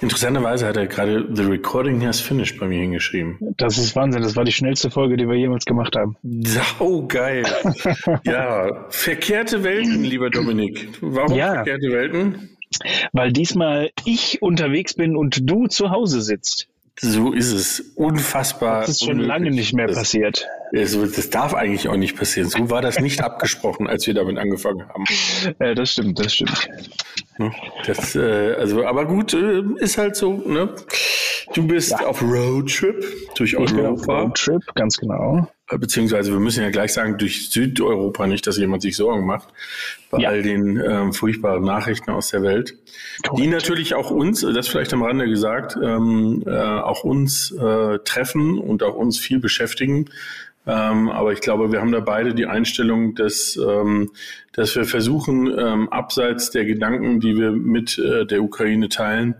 Interessanterweise hat er gerade The Recording has finished bei mir hingeschrieben. Das ist Wahnsinn. Das war die schnellste Folge, die wir jemals gemacht haben. Sau geil. ja, verkehrte Welten, lieber Dominik. Warum ja. verkehrte Welten? Weil diesmal ich unterwegs bin und du zu Hause sitzt. So ist es. Unfassbar. Das ist schon unmöglich. lange nicht mehr das, passiert. Das darf eigentlich auch nicht passieren. So war das nicht abgesprochen, als wir damit angefangen haben. Ja, das stimmt, das stimmt. Das, äh, also, aber gut, äh, ist halt so. Ne? Du bist ja. auf Roadtrip durch Europa. Roadtrip, ganz genau. Beziehungsweise wir müssen ja gleich sagen, durch Südeuropa nicht, dass jemand sich Sorgen macht bei ja. all den ähm, furchtbaren Nachrichten aus der Welt, Correct. die natürlich auch uns, das vielleicht am Rande gesagt, ähm, äh, auch uns äh, treffen und auch uns viel beschäftigen. Ähm, aber ich glaube, wir haben da beide die Einstellung, dass, ähm, dass wir versuchen, ähm, abseits der Gedanken, die wir mit äh, der Ukraine teilen,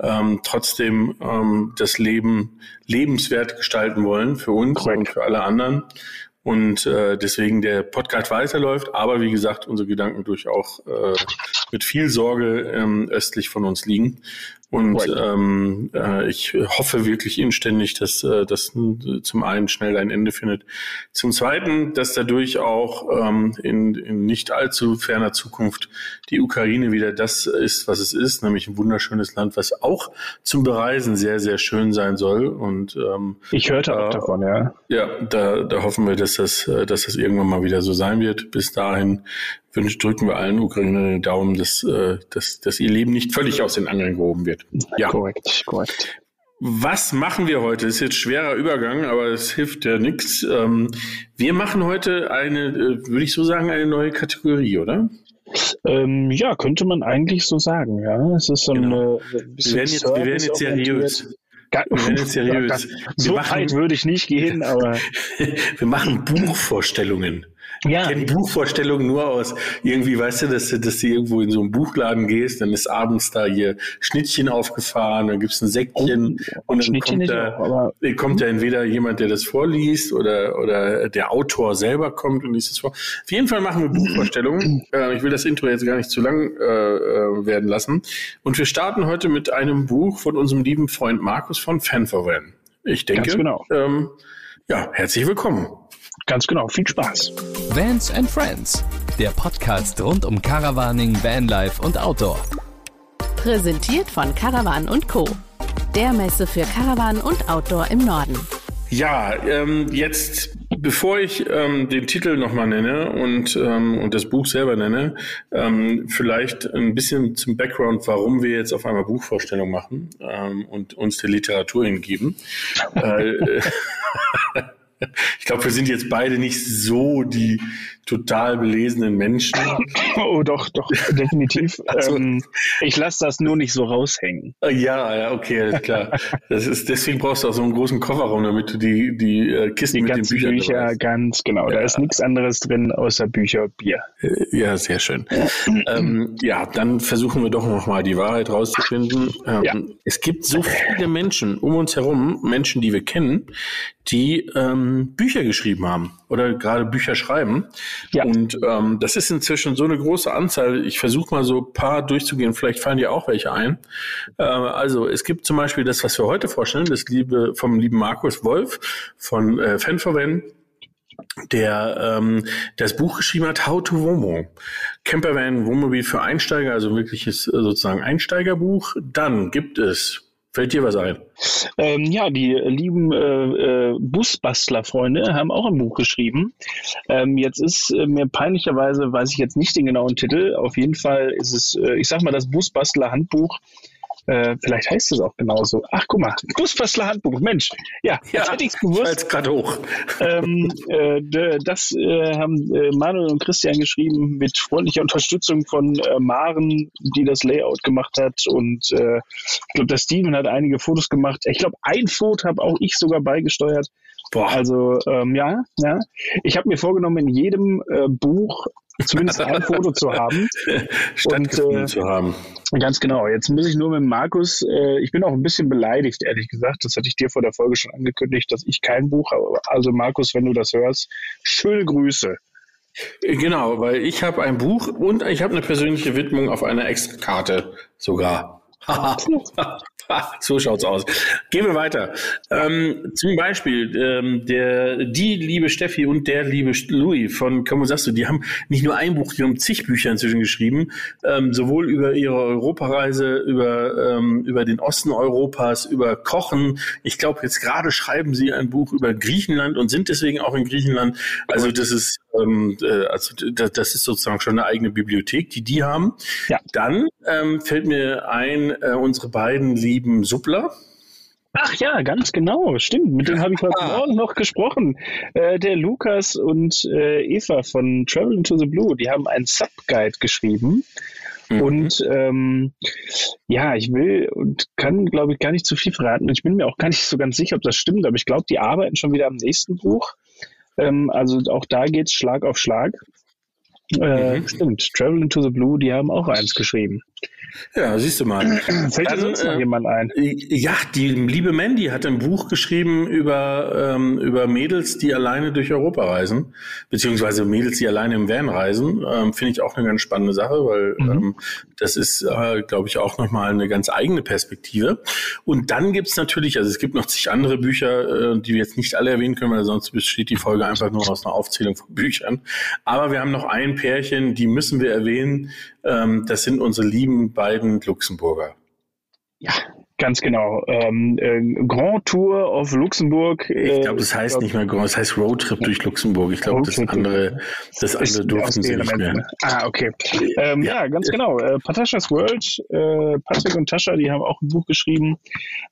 ähm, trotzdem ähm, das Leben lebenswert gestalten wollen für uns Correct. und für alle anderen. Und äh, deswegen der Podcast weiterläuft, aber wie gesagt, unsere Gedanken durchaus äh, mit viel Sorge ähm, östlich von uns liegen. Und ähm, äh, ich hoffe wirklich inständig, dass äh, das zum einen schnell ein Ende findet. Zum zweiten, dass dadurch auch ähm, in, in nicht allzu ferner Zukunft die Ukraine wieder das ist, was es ist, nämlich ein wunderschönes Land, was auch zum Bereisen sehr, sehr schön sein soll. Und ähm, ich hörte auch äh, davon, ja. Ja, da, da hoffen wir, dass das, äh, dass das irgendwann mal wieder so sein wird. Bis dahin wünschen, drücken wir allen Ukrainern den Daumen, dass, äh, dass, dass ihr Leben nicht völlig aus den Angeln gehoben wird. Ja, korrekt, korrekt. Was machen wir heute? Das ist jetzt schwerer Übergang, aber es hilft ja nichts. Ähm, wir machen heute eine, äh, würde ich so sagen, eine neue Kategorie, oder? Ähm, ja, könnte man eigentlich so sagen, ja. Es ist so genau. eine wir werden jetzt, wir werden jetzt seriös. wir werden jetzt seriös. so weit würde ich nicht gehen, aber. wir machen Buchvorstellungen. Ja. Ich kenne Buchvorstellungen nur aus irgendwie, weißt du, dass, dass du irgendwo in so einen Buchladen gehst, dann ist abends da hier Schnittchen aufgefahren, dann gibt's ein Säckchen oh, und dann kommt da, auch, kommt da entweder jemand, der das vorliest oder, oder der Autor selber kommt und liest es vor. Auf jeden Fall machen wir Buchvorstellungen. äh, ich will das Intro jetzt gar nicht zu lang äh, äh, werden lassen. Und wir starten heute mit einem Buch von unserem lieben Freund Markus von Fanforan. Ich denke, genau. ähm, ja, herzlich willkommen. Ganz genau, viel Spaß. Vans and Friends, der Podcast rund um Caravaning, Vanlife und Outdoor. Präsentiert von Caravan Co. Der Messe für Caravan und Outdoor im Norden. Ja, ähm, jetzt, bevor ich ähm, den Titel nochmal nenne und, ähm, und das Buch selber nenne, ähm, vielleicht ein bisschen zum Background, warum wir jetzt auf einmal Buchvorstellung machen ähm, und uns der Literatur hingeben. äh, ich glaube, wir sind jetzt beide nicht so die total belesenen Menschen. Oh, doch, doch, definitiv. Also, ähm, ich lasse das nur nicht so raushängen. Ja, ja, okay, alles klar. Das ist, deswegen brauchst du auch so einen großen Kofferraum, damit du die, die äh, Kisten die mit den Büchern Bücher, ganz genau. Ja. Da ist nichts anderes drin außer Bücher und Bier. Äh, ja, sehr schön. ähm, ja, dann versuchen wir doch nochmal die Wahrheit rauszufinden. Ähm, ja. Es gibt so viele Menschen um uns herum, Menschen, die wir kennen, die ähm, Bücher geschrieben haben oder gerade Bücher schreiben. Ja. Und ähm, das ist inzwischen so eine große Anzahl. Ich versuche mal so ein paar durchzugehen. Vielleicht fallen dir auch welche ein. Äh, also es gibt zum Beispiel das, was wir heute vorstellen, das liebe vom lieben Markus Wolf von äh, Fanverwend der ähm, das Buch geschrieben hat, How to Womo. Campervan Wohnmobil für Einsteiger, also wirkliches äh, sozusagen Einsteigerbuch. Dann gibt es Fällt dir was ein? Ähm, ja, die lieben äh, äh, Busbastler-Freunde haben auch ein Buch geschrieben. Ähm, jetzt ist äh, mir peinlicherweise, weiß ich jetzt nicht den genauen Titel, auf jeden Fall ist es, äh, ich sag mal, das Busbastler-Handbuch äh, vielleicht heißt es auch genauso. Ach, guck mal, Busbastler Handbuch. Mensch, ja, ja hätte ich gewusst. gerade hoch. Ähm, äh, das äh, haben äh, Manuel und Christian geschrieben mit freundlicher Unterstützung von äh, Maren, die das Layout gemacht hat. Und äh, ich glaube, der Steven hat einige Fotos gemacht. Ich glaube, ein Foto habe auch ich sogar beigesteuert. Boah. Also ähm, ja, ja. Ich habe mir vorgenommen, in jedem Buch zumindest ein Foto zu haben. Stattgefunden und, äh, zu haben. Ganz genau. Jetzt muss ich nur mit Markus, äh, ich bin auch ein bisschen beleidigt, ehrlich gesagt. Das hatte ich dir vor der Folge schon angekündigt, dass ich kein Buch habe. Also Markus, wenn du das hörst, schöne Grüße. Genau, weil ich habe ein Buch und ich habe eine persönliche Widmung auf einer Extra-Karte sogar. so schaut's aus. Gehen wir weiter. Ähm, zum Beispiel ähm, der, die liebe Steffi und der liebe Louis von Kamusasso, die haben nicht nur ein Buch, die haben zig Bücher inzwischen geschrieben, ähm, sowohl über ihre Europareise, über, ähm, über den Osten Europas, über Kochen. Ich glaube, jetzt gerade schreiben sie ein Buch über Griechenland und sind deswegen auch in Griechenland. Also das ist also das ist sozusagen schon eine eigene Bibliothek, die die haben. Ja. Dann ähm, fällt mir ein, äh, unsere beiden lieben Suppler. Ach ja, ganz genau, stimmt. Mit denen habe ich heute Morgen noch gesprochen. Äh, der Lukas und äh, Eva von Travel to the Blue, die haben einen Subguide geschrieben. Mhm. Und ähm, ja, ich will und kann, glaube ich, gar nicht zu viel verraten. Ich bin mir auch gar nicht so ganz sicher, ob das stimmt, aber ich glaube, die arbeiten schon wieder am nächsten Buch. Ähm, also auch da geht es Schlag auf Schlag. Äh, mhm. Stimmt, Travel into the Blue, die haben auch eins geschrieben. Ja, siehst du mal. Fällt dir sonst noch äh, jemand ein? Ja, die liebe Mandy hat ein Buch geschrieben über, ähm, über Mädels, die alleine durch Europa reisen, beziehungsweise Mädels, die alleine im Van reisen. Ähm, Finde ich auch eine ganz spannende Sache, weil mhm. ähm, das ist, äh, glaube ich, auch nochmal eine ganz eigene Perspektive. Und dann gibt's natürlich, also es gibt noch zig andere Bücher, äh, die wir jetzt nicht alle erwähnen können, weil sonst besteht die Folge einfach nur aus einer Aufzählung von Büchern. Aber wir haben noch ein Pärchen, die müssen wir erwähnen. Ähm, das sind unsere lieben beiden Luxemburger. Ja, Ganz genau. Ähm, äh, Grand Tour of Luxemburg. Äh, ich glaube, das heißt glaub, nicht mehr Grand, das heißt Roadtrip durch Luxemburg. Ich glaube, das andere, das andere durften sie nicht mehr. Ah, okay. Ähm, ja. ja. ganz genau. Äh, Patashas World, äh, Patrick und Tascha, die haben auch ein Buch geschrieben.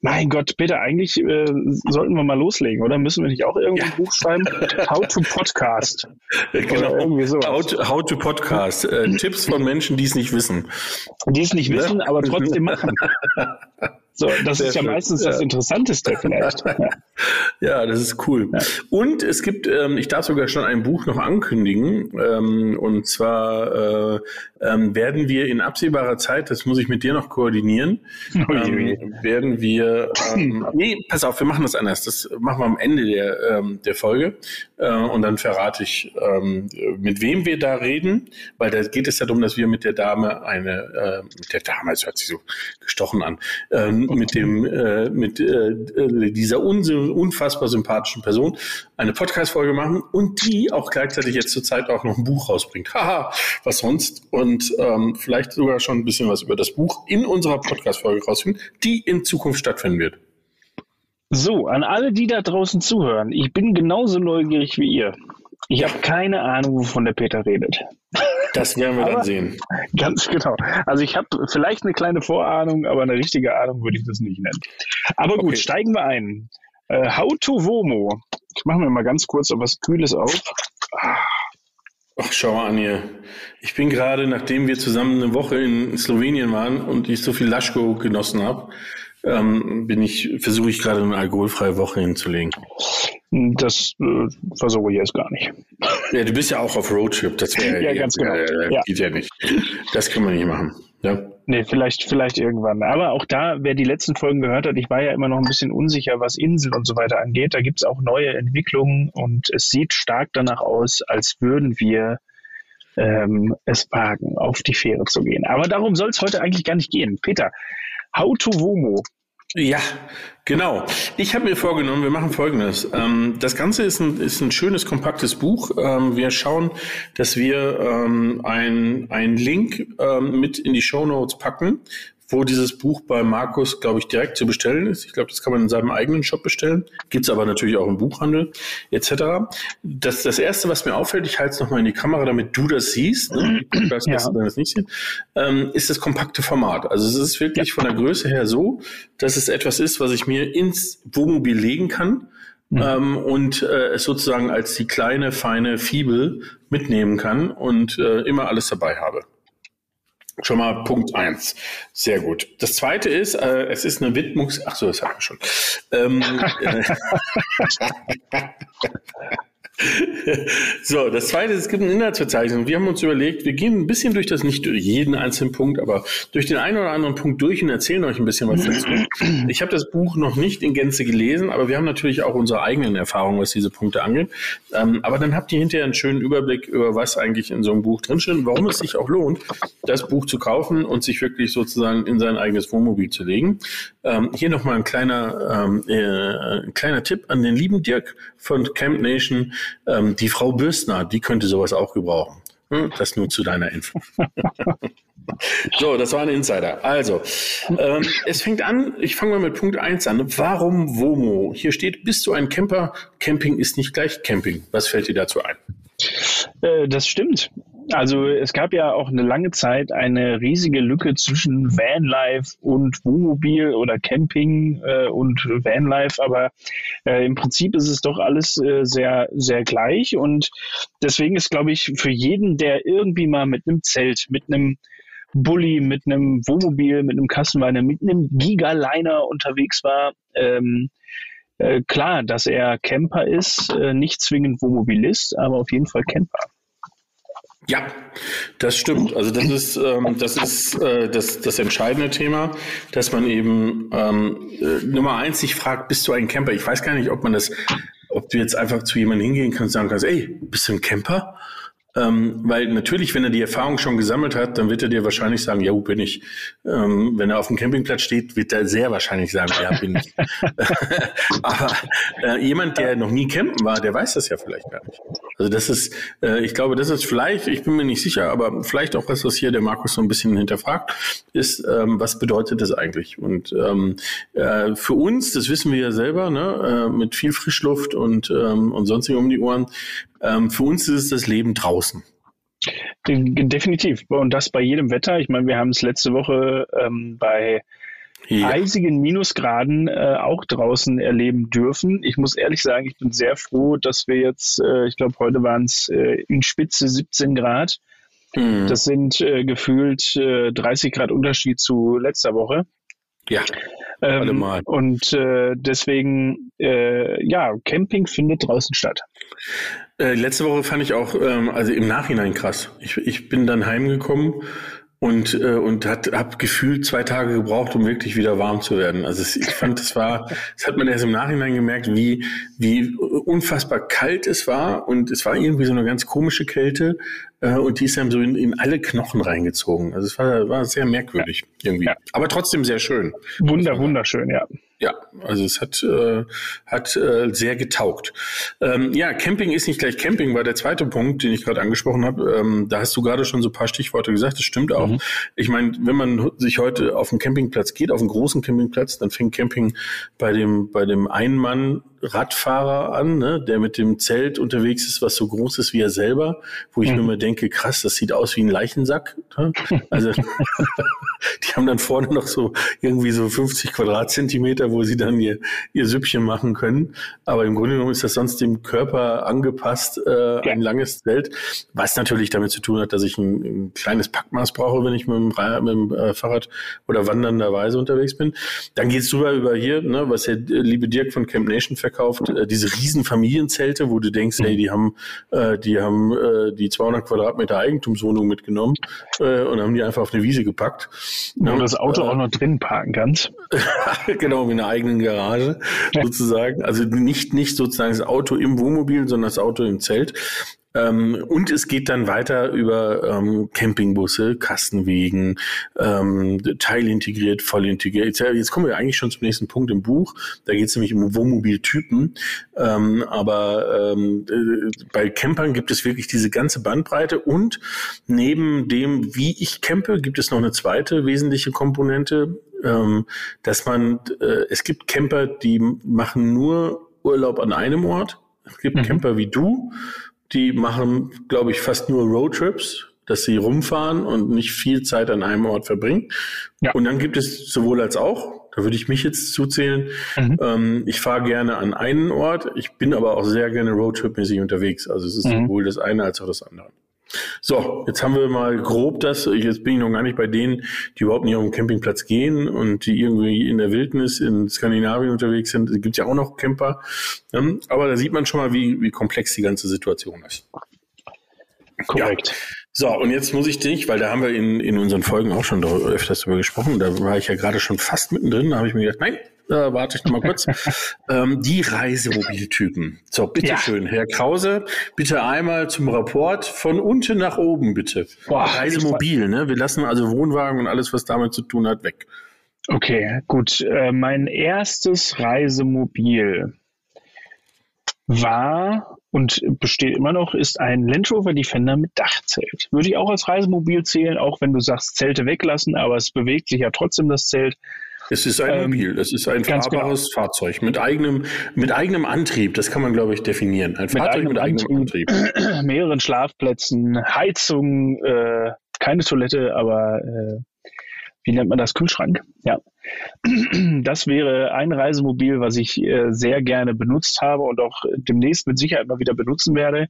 Mein Gott, bitte, eigentlich äh, sollten wir mal loslegen, oder? Müssen wir nicht auch irgendwie ja. ein Buch schreiben? How to Podcast. genau. Irgendwie so. How to, how to Podcast. Äh, Tipps von Menschen, die es nicht wissen. Die es nicht wissen, aber trotzdem machen. So, das Sehr ist ja schön. meistens ja. das Interessanteste vielleicht. Ja. das ist cool. Ja. Und es gibt, ähm, ich darf sogar schon ein Buch noch ankündigen. Ähm, und zwar äh, ähm, werden wir in absehbarer Zeit, das muss ich mit dir noch koordinieren, ähm, werden wir, ähm, nee, pass auf, wir machen das anders. Das machen wir am Ende der, der Folge. Äh, und dann verrate ich, mit wem wir da reden, weil da geht es ja darum, dass wir mit der Dame eine, äh, der Dame, es hört sich so gestochen an, ähm, mit dem, äh, mit äh, dieser unfassbar sympathischen Person eine Podcast-Folge machen und die auch gleichzeitig jetzt zur Zeit auch noch ein Buch rausbringt. Haha, was sonst? Und ähm, vielleicht sogar schon ein bisschen was über das Buch in unserer Podcast-Folge rausfinden, die in Zukunft stattfinden wird. So, an alle, die da draußen zuhören, ich bin genauso neugierig wie ihr. Ich habe keine Ahnung, wovon der Peter redet. Das werden wir dann sehen. Ganz genau. Also ich habe vielleicht eine kleine Vorahnung, aber eine richtige Ahnung würde ich das nicht nennen. Aber gut, okay. steigen wir ein. How to Vomo. Ich mache mir mal ganz kurz etwas Kühles auf. Ach, schau mal an hier. Ich bin gerade, nachdem wir zusammen eine Woche in Slowenien waren und ich so viel Laschko genossen habe, ähm, bin ich, versuche ich gerade eine alkoholfreie Woche hinzulegen. Das äh, versuche ich jetzt gar nicht. Ja, du bist ja auch auf Roadtrip. Das wäre ja, ganz genau. Äh, ja. geht ja nicht. Das kann man nicht machen. Ja. Nee, vielleicht, vielleicht irgendwann. Aber auch da, wer die letzten Folgen gehört hat, ich war ja immer noch ein bisschen unsicher, was Inseln und so weiter angeht. Da gibt es auch neue Entwicklungen und es sieht stark danach aus, als würden wir ähm, es wagen, auf die Fähre zu gehen. Aber darum soll es heute eigentlich gar nicht gehen. Peter, How to Womo ja, genau. Ich habe mir vorgenommen, wir machen Folgendes. Ähm, das Ganze ist ein, ist ein schönes, kompaktes Buch. Ähm, wir schauen, dass wir ähm, ein Link ähm, mit in die Show Notes packen, wo dieses Buch bei Markus, glaube ich, direkt zu bestellen ist. Ich glaube, das kann man in seinem eigenen Shop bestellen. Gibt's aber natürlich auch im Buchhandel etc. Das, das Erste, was mir auffällt, ich halte es nochmal in die Kamera, damit du das siehst, ne? ich weiß, ja. du das nicht siehst, ähm, ist das kompakte Format. Also es ist wirklich ja. von der Größe her so, dass es etwas ist, was ich mir ins Wohnmobil legen kann. Mhm. Ähm, und äh, es sozusagen als die kleine, feine Fibel mitnehmen kann und äh, immer alles dabei habe. Schon mal Punkt eins. Sehr gut. Das zweite ist, äh, es ist eine Widmungs... Ach so, das haben wir schon. Ähm, äh, so, das zweite, es gibt ein Inhaltsverzeichnis. Wir haben uns überlegt, wir gehen ein bisschen durch das, nicht durch jeden einzelnen Punkt, aber durch den einen oder anderen Punkt durch und erzählen euch ein bisschen was dazu. Ich habe das Buch noch nicht in Gänze gelesen, aber wir haben natürlich auch unsere eigenen Erfahrungen, was diese Punkte angeht. Ähm, aber dann habt ihr hinterher einen schönen Überblick über was eigentlich in so einem Buch drinsteht und warum es sich auch lohnt, das Buch zu kaufen und sich wirklich sozusagen in sein eigenes Wohnmobil zu legen. Ähm, hier nochmal ein kleiner, ähm, äh, ein kleiner Tipp an den lieben Dirk von Camp Nation. Ähm, die Frau Bürstner, die könnte sowas auch gebrauchen. Hm, das nur zu deiner Info. so, das war ein Insider. Also, ähm, es fängt an, ich fange mal mit Punkt 1 an. Warum WOMO? Hier steht, bist du ein Camper? Camping ist nicht gleich Camping. Was fällt dir dazu ein? Äh, das stimmt. Also es gab ja auch eine lange Zeit eine riesige Lücke zwischen Vanlife und Wohnmobil oder Camping äh, und Vanlife, aber äh, im Prinzip ist es doch alles äh, sehr, sehr gleich und deswegen ist, glaube ich, für jeden, der irgendwie mal mit einem Zelt, mit einem Bulli, mit einem Wohnmobil, mit einem Kassenweiner, mit einem Gigaliner unterwegs war, ähm, äh, klar, dass er Camper ist, äh, nicht zwingend Wohnmobilist, aber auf jeden Fall Camper. Ja, das stimmt. Also das ist ähm, das ist äh, das das entscheidende Thema, dass man eben ähm, äh, Nummer eins sich fragt, bist du ein Camper? Ich weiß gar nicht, ob man das, ob du jetzt einfach zu jemandem hingehen kannst und sagen kannst, ey, bist du ein Camper? Ähm, weil natürlich, wenn er die Erfahrung schon gesammelt hat, dann wird er dir wahrscheinlich sagen, ja, wo bin ich? Ähm, wenn er auf dem Campingplatz steht, wird er sehr wahrscheinlich sagen, ja, bin ich. Aber äh, jemand, der noch nie campen war, der weiß das ja vielleicht gar nicht. Also das ist, äh, ich glaube, das ist vielleicht, ich bin mir nicht sicher, aber vielleicht auch was, was hier der Markus so ein bisschen hinterfragt, ist, ähm, was bedeutet das eigentlich? Und ähm, äh, für uns, das wissen wir ja selber, ne, äh, mit viel Frischluft und, ähm, und sonstig um die Ohren, ähm, für uns ist es das Leben draußen. Definitiv. Und das bei jedem Wetter. Ich meine, wir haben es letzte Woche ähm, bei ja. eisigen Minusgraden äh, auch draußen erleben dürfen. Ich muss ehrlich sagen, ich bin sehr froh, dass wir jetzt, äh, ich glaube, heute waren es äh, in Spitze 17 Grad. Mhm. Das sind äh, gefühlt 30 äh, Grad Unterschied zu letzter Woche. Ja. Ähm, und äh, deswegen, ja, Camping findet draußen statt. Äh, letzte Woche fand ich auch, ähm, also im Nachhinein krass. Ich, ich bin dann heimgekommen und äh, und hat hab gefühlt zwei Tage gebraucht, um wirklich wieder warm zu werden. Also es, ich fand, das war, das hat man erst im Nachhinein gemerkt, wie wie unfassbar kalt es war und es war irgendwie so eine ganz komische Kälte äh, und die ist dann so in, in alle Knochen reingezogen. Also es war war sehr merkwürdig ja. irgendwie, ja. aber trotzdem sehr schön. Wunder wunderschön, ja. Ja, also es hat, äh, hat äh, sehr getaugt. Ähm, ja, Camping ist nicht gleich Camping, war der zweite Punkt, den ich gerade angesprochen habe. Ähm, da hast du gerade schon so ein paar Stichworte gesagt, das stimmt auch. Mhm. Ich meine, wenn man sich heute auf einen Campingplatz geht, auf einen großen Campingplatz, dann fängt Camping bei dem, bei dem Einmann Radfahrer an, ne, der mit dem Zelt unterwegs ist, was so groß ist wie er selber, wo ich mhm. mir immer denke, krass, das sieht aus wie ein Leichensack. Ne? Also die haben dann vorne noch so irgendwie so 50 Quadratzentimeter, wo sie dann ihr, ihr Süppchen machen können. Aber im Grunde genommen ist das sonst dem Körper angepasst, äh, ja. ein langes Zelt, was natürlich damit zu tun hat, dass ich ein, ein kleines Packmaß brauche, wenn ich mit dem, mit dem äh, Fahrrad oder wandernderweise unterwegs bin. Dann geht's drüber über hier, ne, was der liebe Dirk von Camp Nation verkauft, äh, diese riesen Familienzelte, wo du denkst, hey, die haben, äh, die haben äh, die 200 Quadratmeter Eigentumswohnung mitgenommen äh, und haben die einfach auf eine Wiese gepackt. Wo du das Auto äh, auch noch drin parken kannst. genau, mit einer eigenen Garage sozusagen. Also nicht, nicht sozusagen das Auto im Wohnmobil, sondern das Auto im Zelt. Ähm, und es geht dann weiter über ähm, Campingbusse, Kastenwegen, ähm, teilintegriert, voll integriert. Jetzt kommen wir eigentlich schon zum nächsten Punkt im Buch. Da geht es nämlich um Wohnmobiltypen. Ähm, aber ähm, äh, bei Campern gibt es wirklich diese ganze Bandbreite und neben dem, wie ich campe, gibt es noch eine zweite wesentliche Komponente, ähm, dass man, äh, es gibt Camper, die machen nur Urlaub an einem Ort. Es gibt mhm. Camper wie du, die machen, glaube ich, fast nur Roadtrips, dass sie rumfahren und nicht viel Zeit an einem Ort verbringen. Ja. Und dann gibt es sowohl als auch, da würde ich mich jetzt zuzählen. Mhm. Ähm, ich fahre gerne an einen Ort, ich bin aber auch sehr gerne Roadtrip-mäßig unterwegs. Also es ist mhm. sowohl das eine als auch das andere. So, jetzt haben wir mal grob das, jetzt bin ich noch gar nicht bei denen, die überhaupt nicht auf den Campingplatz gehen und die irgendwie in der Wildnis in Skandinavien unterwegs sind. Es gibt ja auch noch Camper. Ähm, aber da sieht man schon mal, wie, wie komplex die ganze Situation ist. Korrekt. Ja. So, und jetzt muss ich dich, weil da haben wir in, in unseren Folgen auch schon öfters drüber gesprochen, da war ich ja gerade schon fast mittendrin, da habe ich mir gedacht, nein, da warte ich noch mal kurz. ähm, die Reisemobiltypen. So, bitteschön, ja. Herr Krause, bitte einmal zum Rapport von unten nach oben, bitte. Boah, Reisemobil, ne? Wir lassen also Wohnwagen und alles, was damit zu tun hat, weg. Okay, gut. Äh, mein erstes Reisemobil war und besteht immer noch, ist ein Land Rover Defender mit Dachzelt. Würde ich auch als Reisemobil zählen, auch wenn du sagst, Zelte weglassen, aber es bewegt sich ja trotzdem das Zelt. Es ist ein ähm, Mobil, es ist ein fahrbares genau. Fahrzeug mit eigenem, mit eigenem Antrieb, das kann man, glaube ich, definieren. Ein mit Fahrzeug eigenem mit eigenem Antrieb. Antrieb. Mehreren Schlafplätzen, Heizung, äh, keine Toilette, aber äh, wie nennt man das? Kühlschrank. Ja. Das wäre ein Reisemobil, was ich äh, sehr gerne benutzt habe und auch demnächst mit Sicherheit mal wieder benutzen werde.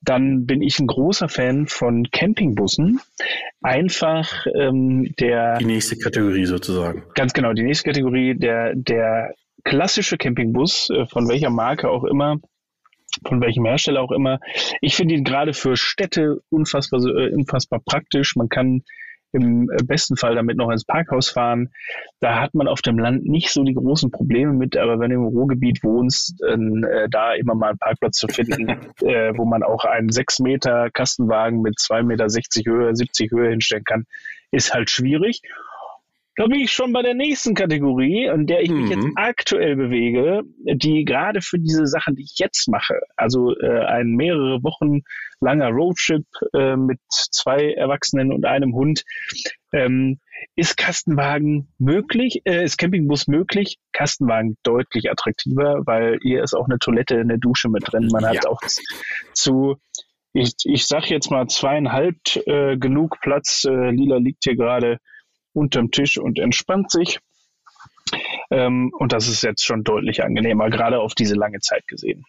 Dann bin ich ein großer Fan von Campingbussen. Einfach ähm, der. Die nächste Kategorie sozusagen. Ganz genau, die nächste Kategorie, der, der klassische Campingbus, äh, von welcher Marke auch immer, von welchem Hersteller auch immer. Ich finde ihn gerade für Städte unfassbar, äh, unfassbar praktisch. Man kann im äh, besten Fall damit noch ins Parkhaus fahren. Da hat man auf dem Land nicht so die großen Probleme mit, aber wenn du im Ruhrgebiet wohnst, äh, da immer mal einen Parkplatz zu finden, äh, wo man auch einen 6 Meter Kastenwagen mit 2,60 Meter Höhe, 70 Höhe hinstellen kann, ist halt schwierig. Da bin ich schon bei der nächsten Kategorie, in der ich mich mhm. jetzt aktuell bewege, die gerade für diese Sachen, die ich jetzt mache, also äh, ein mehrere Wochen langer Roadtrip äh, mit zwei Erwachsenen und einem Hund, ähm, ist Kastenwagen möglich, äh, ist Campingbus möglich, Kastenwagen deutlich attraktiver, weil hier ist auch eine Toilette, eine Dusche mit drin. Man ja. hat auch zu ich, ich sag jetzt mal zweieinhalb äh, genug Platz. Äh, Lila liegt hier gerade unterm Tisch und entspannt sich. Ähm, und das ist jetzt schon deutlich angenehmer, gerade auf diese lange Zeit gesehen.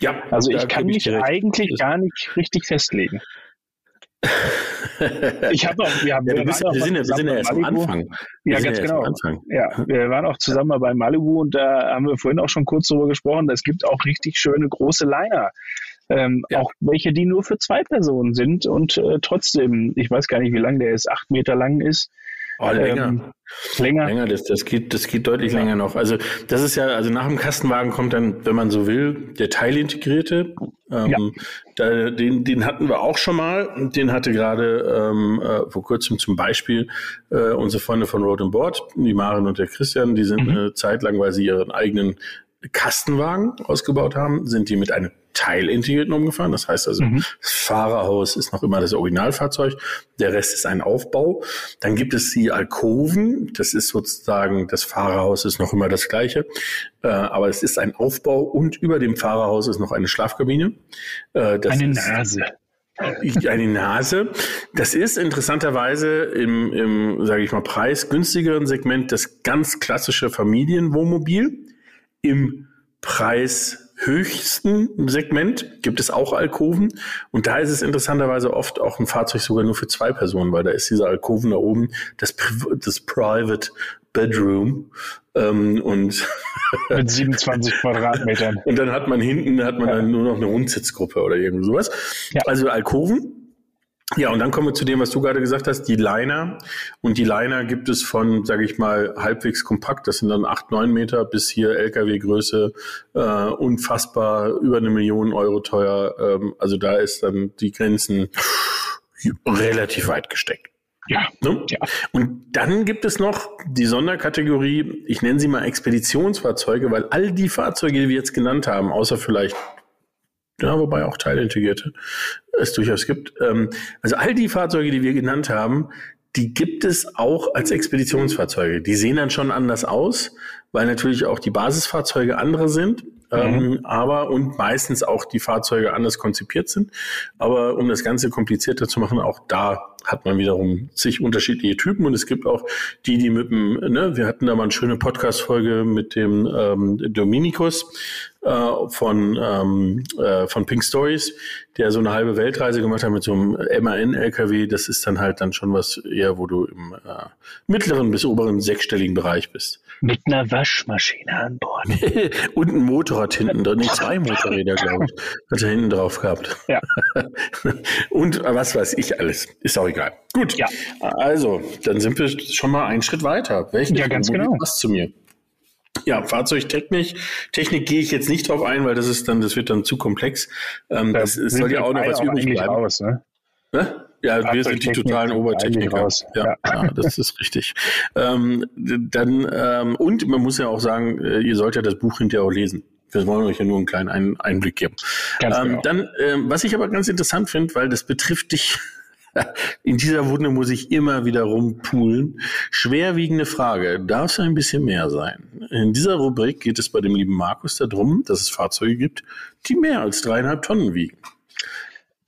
Ja. Also ich kann mich eigentlich gar nicht richtig festlegen. ich habe auch, wir, haben, ja, wir, bist, wir, sind, wir sind ja erst am Anfang. Wir ja, ganz genau. Ja, wir waren auch zusammen bei Malibu und da haben wir vorhin auch schon kurz drüber gesprochen. Es gibt auch richtig schöne große Liner. Ähm, ja. Auch welche, die nur für zwei Personen sind und äh, trotzdem, ich weiß gar nicht, wie lang der ist, acht Meter lang ist. Oh, länger. Ähm, länger. Länger, das, das, geht, das geht deutlich ja. länger noch. Also das ist ja, also nach dem Kastenwagen kommt dann, wenn man so will, der teilintegrierte. Ähm, ja. da, den, den hatten wir auch schon mal den hatte gerade ähm, äh, vor kurzem zum Beispiel äh, unsere Freunde von Road and Board, die Maren und der Christian, die sind mhm. eine Zeit lang, weil sie ihren eigenen Kastenwagen ausgebaut haben, sind die mit einem teilintegrierten umgefahren. Das heißt also, mhm. das Fahrerhaus ist noch immer das Originalfahrzeug, der Rest ist ein Aufbau. Dann gibt es die Alkoven, das ist sozusagen, das Fahrerhaus ist noch immer das gleiche, äh, aber es ist ein Aufbau und über dem Fahrerhaus ist noch eine Schlafkabine. Äh, eine Nase eine Nase. Das ist interessanterweise im, im sage ich mal, preisgünstigeren Segment das ganz klassische Familienwohnmobil. Im Preis höchsten Segment gibt es auch Alkoven. Und da ist es interessanterweise oft auch ein Fahrzeug sogar nur für zwei Personen, weil da ist dieser Alkoven da oben, das, das Private Bedroom. Ähm, und mit 27 Quadratmetern. Und dann hat man hinten hat man dann nur noch eine Rundsitzgruppe oder irgend sowas. Ja. Also Alkoven ja, und dann kommen wir zu dem, was du gerade gesagt hast, die Liner. Und die Liner gibt es von, sage ich mal, halbwegs kompakt, das sind dann acht, neun Meter, bis hier LKW-Größe, äh, unfassbar über eine Million Euro teuer. Ähm, also da ist dann die Grenzen relativ weit gesteckt. Ja, ne? ja. Und dann gibt es noch die Sonderkategorie, ich nenne sie mal Expeditionsfahrzeuge, weil all die Fahrzeuge, die wir jetzt genannt haben, außer vielleicht ja, wobei auch teilintegrierte es durchaus gibt. Ähm, also all die Fahrzeuge, die wir genannt haben, die gibt es auch als Expeditionsfahrzeuge. Die sehen dann schon anders aus, weil natürlich auch die Basisfahrzeuge andere sind, ähm, mhm. aber und meistens auch die Fahrzeuge anders konzipiert sind. Aber um das Ganze komplizierter zu machen, auch da hat man wiederum zig unterschiedliche Typen und es gibt auch die, die mit dem, ne, wir hatten da mal eine schöne Podcast-Folge mit dem ähm, Dominikus äh, von, ähm, äh, von Pink Stories, der so eine halbe Weltreise gemacht hat mit so einem MAN-LKW. Das ist dann halt dann schon was eher, wo du im äh, mittleren bis oberen sechsstelligen Bereich bist. Mit einer Waschmaschine an Bord. Und ein Motorrad hinten drin. Nee, zwei Motorräder, glaube ich, hat er hinten drauf gehabt. Ja. Und was weiß ich alles. Ist auch egal. Gut. Ja. Also, dann sind wir schon mal einen Schritt weiter. Welchen Ja, ganz genau. passt zu mir? Ja, Fahrzeugtechnik. Technik gehe ich jetzt nicht drauf ein, weil das ist dann, das wird dann zu komplex. Ähm, das es soll ja auch noch was übrig bleiben. Raus, ne? Ne? Ja, wir sind die totalen Obertechniker. raus. Ja, Ja. das ist richtig. Ähm, dann ähm, und man muss ja auch sagen, äh, ihr sollt ja das Buch hinterher auch lesen. Wir wollen euch ja nur einen kleinen Ein Einblick geben. Ganz ähm, genau. Dann, ähm, was ich aber ganz interessant finde, weil das betrifft dich. In dieser Wunde muss ich immer wieder rumpulen. Schwerwiegende Frage. Darf es ein bisschen mehr sein? In dieser Rubrik geht es bei dem lieben Markus darum, dass es Fahrzeuge gibt, die mehr als dreieinhalb Tonnen wiegen.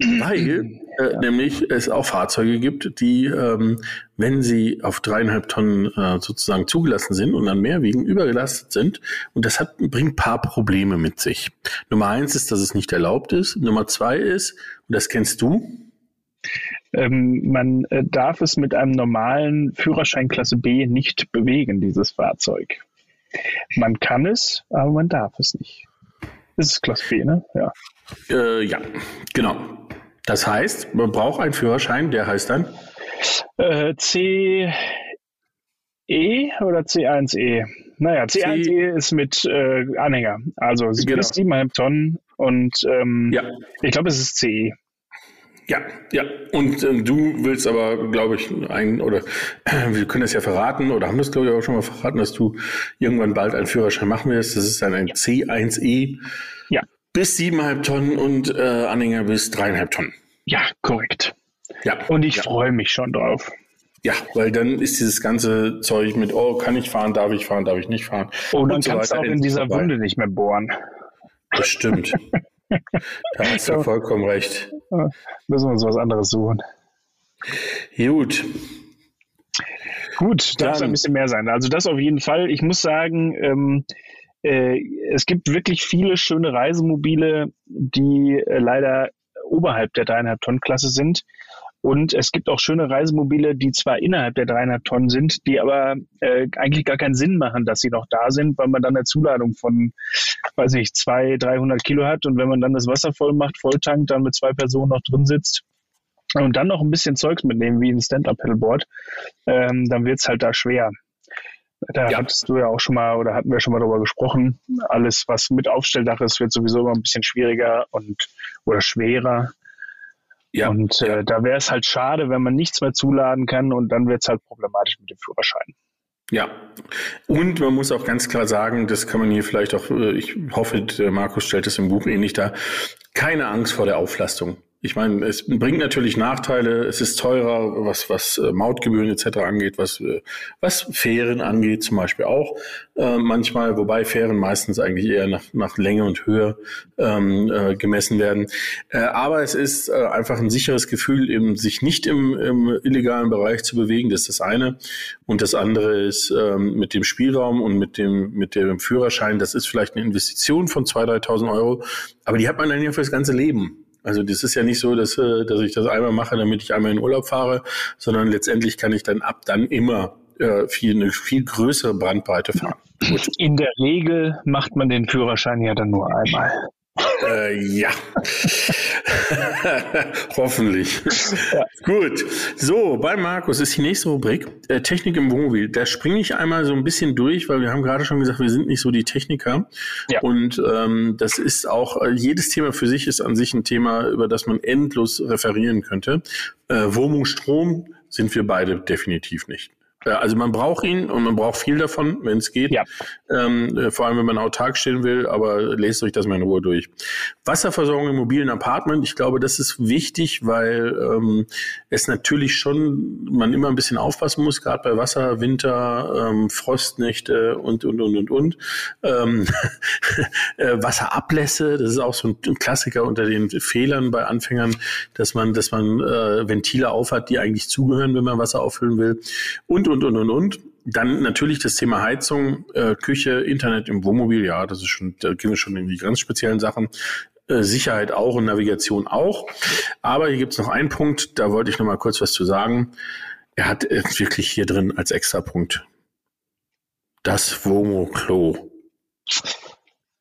Weil äh, nämlich es auch Fahrzeuge gibt, die, ähm, wenn sie auf dreieinhalb Tonnen äh, sozusagen zugelassen sind und dann mehr wiegen, übergelastet sind. Und das hat, bringt ein paar Probleme mit sich. Nummer eins ist, dass es nicht erlaubt ist. Nummer zwei ist, und das kennst du, Ähm, man äh, darf es mit einem normalen Führerschein Klasse B nicht bewegen, dieses Fahrzeug. Man kann es, aber man darf es nicht. Das ist Klasse B, ne? Ja. Äh, ja, genau. Das heißt, man braucht einen Führerschein, der heißt dann, Äh, C E oder C1E? Naja, C1E ist mit äh, Anhänger. Also es Genau. bis 7,5 Tonnen und ähm, ja, ich glaube, es ist CE. Ja, ja. Und äh, du willst aber, glaube ich, ein oder äh, wir können das ja verraten oder haben das glaube ich auch schon mal verraten, dass du irgendwann bald einen Führerschein machen wirst. Das ist dann ein C1E Ja. Bis siebeneinhalb Tonnen und äh, Anhänger bis dreieinhalb Tonnen. Ja, korrekt. Ja. Und ich ja. freue mich schon drauf. ja, weil dann ist dieses ganze Zeug mit, oh, kann ich fahren, darf ich fahren, darf ich nicht fahren. Und dann so kannst du auch in dieser vorbei. Wunde nicht mehr bohren. Das stimmt. da hast du vollkommen recht. Müssen wir uns was anderes suchen. Gut. Gut, darf es ein bisschen mehr sein. Also das auf jeden Fall. Ich muss sagen, ähm, äh, es gibt wirklich viele schöne Reisemobile, die äh, leider oberhalb der dreieinhalb Tonnen Klasse sind. Und es gibt auch schöne Reisemobile, die zwar innerhalb der dreieinhalb Tonnen sind, die aber äh, eigentlich gar keinen Sinn machen, dass sie noch da sind, weil man dann eine Zuladung von, weiß ich, zwei, 300 Kilo hat. Und wenn man dann das Wasser voll macht, volltankt, dann mit zwei Personen noch drin sitzt und dann noch ein bisschen Zeugs mitnehmen, wie ein Stand-Up-Pedalboard, ähm, dann wird's halt da schwer. Da Ja. hattest du ja auch schon mal oder hatten wir schon mal darüber gesprochen. Alles, was mit Aufstelldach ist, wird sowieso immer ein bisschen schwieriger und oder schwerer. Ja. und äh, da wäre es halt schade, wenn man nichts mehr zuladen kann und dann wird's halt problematisch mit dem Führerschein. Ja, und man muss auch ganz klar sagen, das kann man hier vielleicht auch, äh, ich hoffe, der Markus stellt es im Buch ähnlich dar, keine Angst vor der Auflastung. Ich meine, es bringt natürlich Nachteile, es ist teurer, was, was äh, Mautgebühren etc. angeht, was, äh, was Fähren angeht zum Beispiel auch äh, manchmal, wobei Fähren meistens eigentlich eher nach, nach Länge und Höhe ähm, äh, gemessen werden. Äh, aber es ist äh, einfach ein sicheres Gefühl, eben sich nicht im, im illegalen Bereich zu bewegen, das ist das eine. Und das andere ist ähm, mit dem Spielraum und mit dem, mit dem Führerschein, das ist vielleicht eine Investition von 2.000, 3.000 Euro, aber die hat man dann ja fürs ganze Leben. Also das ist ja nicht so, dass, äh, dass ich das einmal mache, damit ich einmal in Urlaub fahre, sondern letztendlich kann ich dann ab dann immer äh, viel, eine viel größere Brandbreite fahren. In der Regel macht man den Führerschein ja dann nur einmal. Äh, ja. Hoffentlich. Gut. So, bei Markus ist die nächste Rubrik äh, Technik im Wohnmobil. Da springe ich einmal so ein bisschen durch, weil wir haben gerade schon gesagt, wir sind nicht so die Techniker. Ja. Und ähm, das ist auch, äh, jedes Thema für sich ist an sich ein Thema, über das man endlos referieren könnte. Äh, Wurmung Strom sind wir beide definitiv nicht. Also man braucht ihn und man braucht viel davon, wenn es geht. Ja. Ähm, äh, vor allem, wenn man autark stehen will, aber lest euch das mal in Ruhe durch. Wasserversorgung im mobilen Apartment, ich glaube, das ist wichtig, weil ähm, es natürlich schon man immer ein bisschen aufpassen muss, gerade bei Wasser, Winter, ähm, Frostnächte und, und, und, und, und. Ähm, äh, Wasserablässe, das ist auch so ein Klassiker unter den Fehlern bei Anfängern, dass man, dass man äh, Ventile aufhat, die eigentlich zugehören, wenn man Wasser auffüllen will. Und, und, und, und, und. Dann natürlich das Thema Heizung, äh, Küche, Internet im Wohnmobil. Ja, das ist schon, da gehen wir schon in die ganz speziellen Sachen. Äh, Sicherheit auch und Navigation auch. Aber hier gibt es noch einen Punkt, da wollte ich noch mal kurz was zu sagen. Er hat äh, wirklich hier drin als Extrapunkt das Womo-Klo.